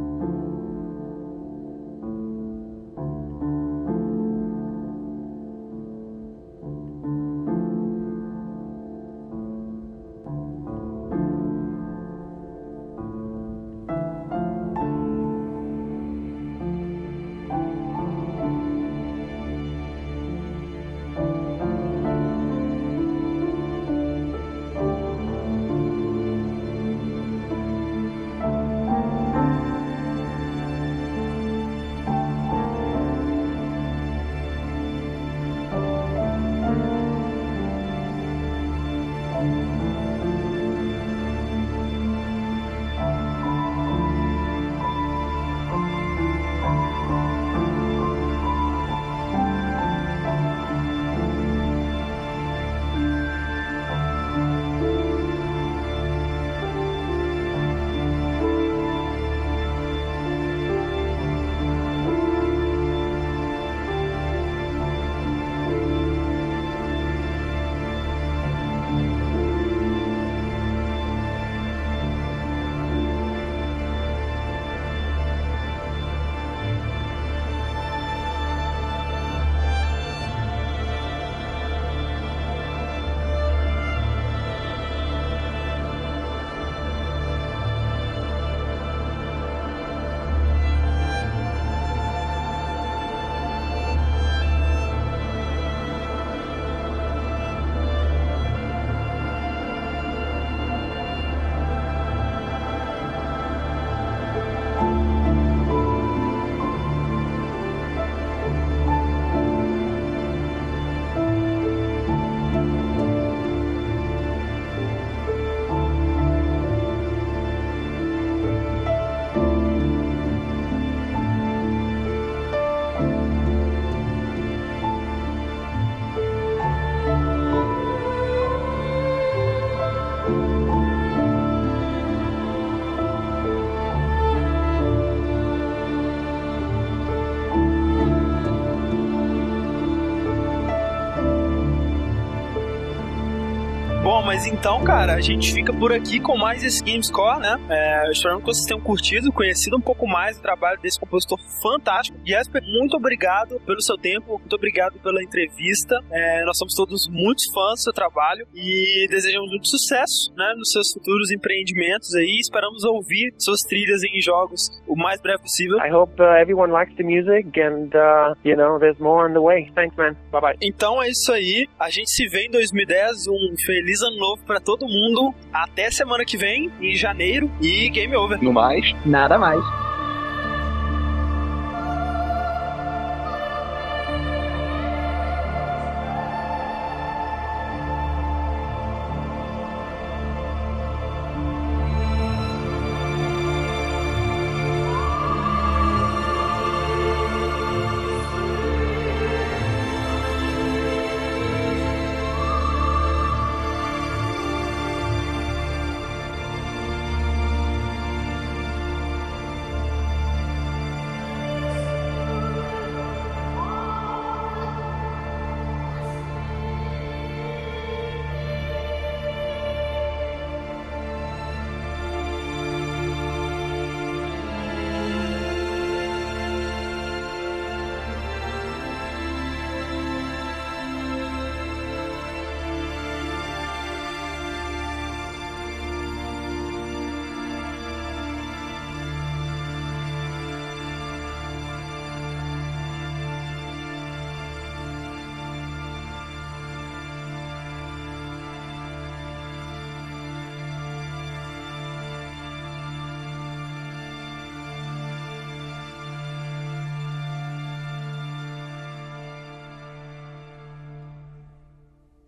Mas então, cara, a gente fica por aqui com mais esse Gamescore, né? É, esperando que vocês tenham curtido, conhecido um pouco mais o trabalho desse compositor fantástico. Jesper, muito obrigado pelo seu tempo, muito obrigado pela entrevista. É, nós somos todos muito fãs do seu trabalho e desejamos muito sucesso, né, nos seus futuros empreendimentos aí. Esperamos ouvir suas trilhas em jogos o mais breve possível. I hope uh, everyone likes the music, and uh, you know, there's more on the way. Thanks, man. Bye bye. Então é isso aí. A gente se vê em 2010. Um feliz ano novo pra todo mundo. Até semana que vem, em janeiro. E game over. No mais, Nada mais.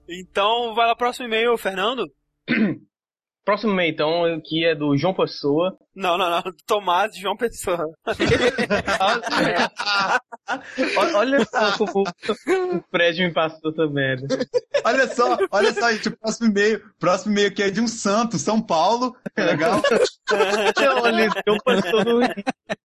Então, vai lá, próximo e-mail, Fernando. (clears throat) Próximo e-mail, então, que é do João Pessoa. Não, não, não. (laughs) Tomás de João Pessoa. (laughs) Olha, só como o Fred me passou essa merda. Olha só, olha só, gente, o próximo e-mail, próximo e-mail aqui é de um santo, São Paulo, que legal. (laughs) Olha, João Pessoa Rio.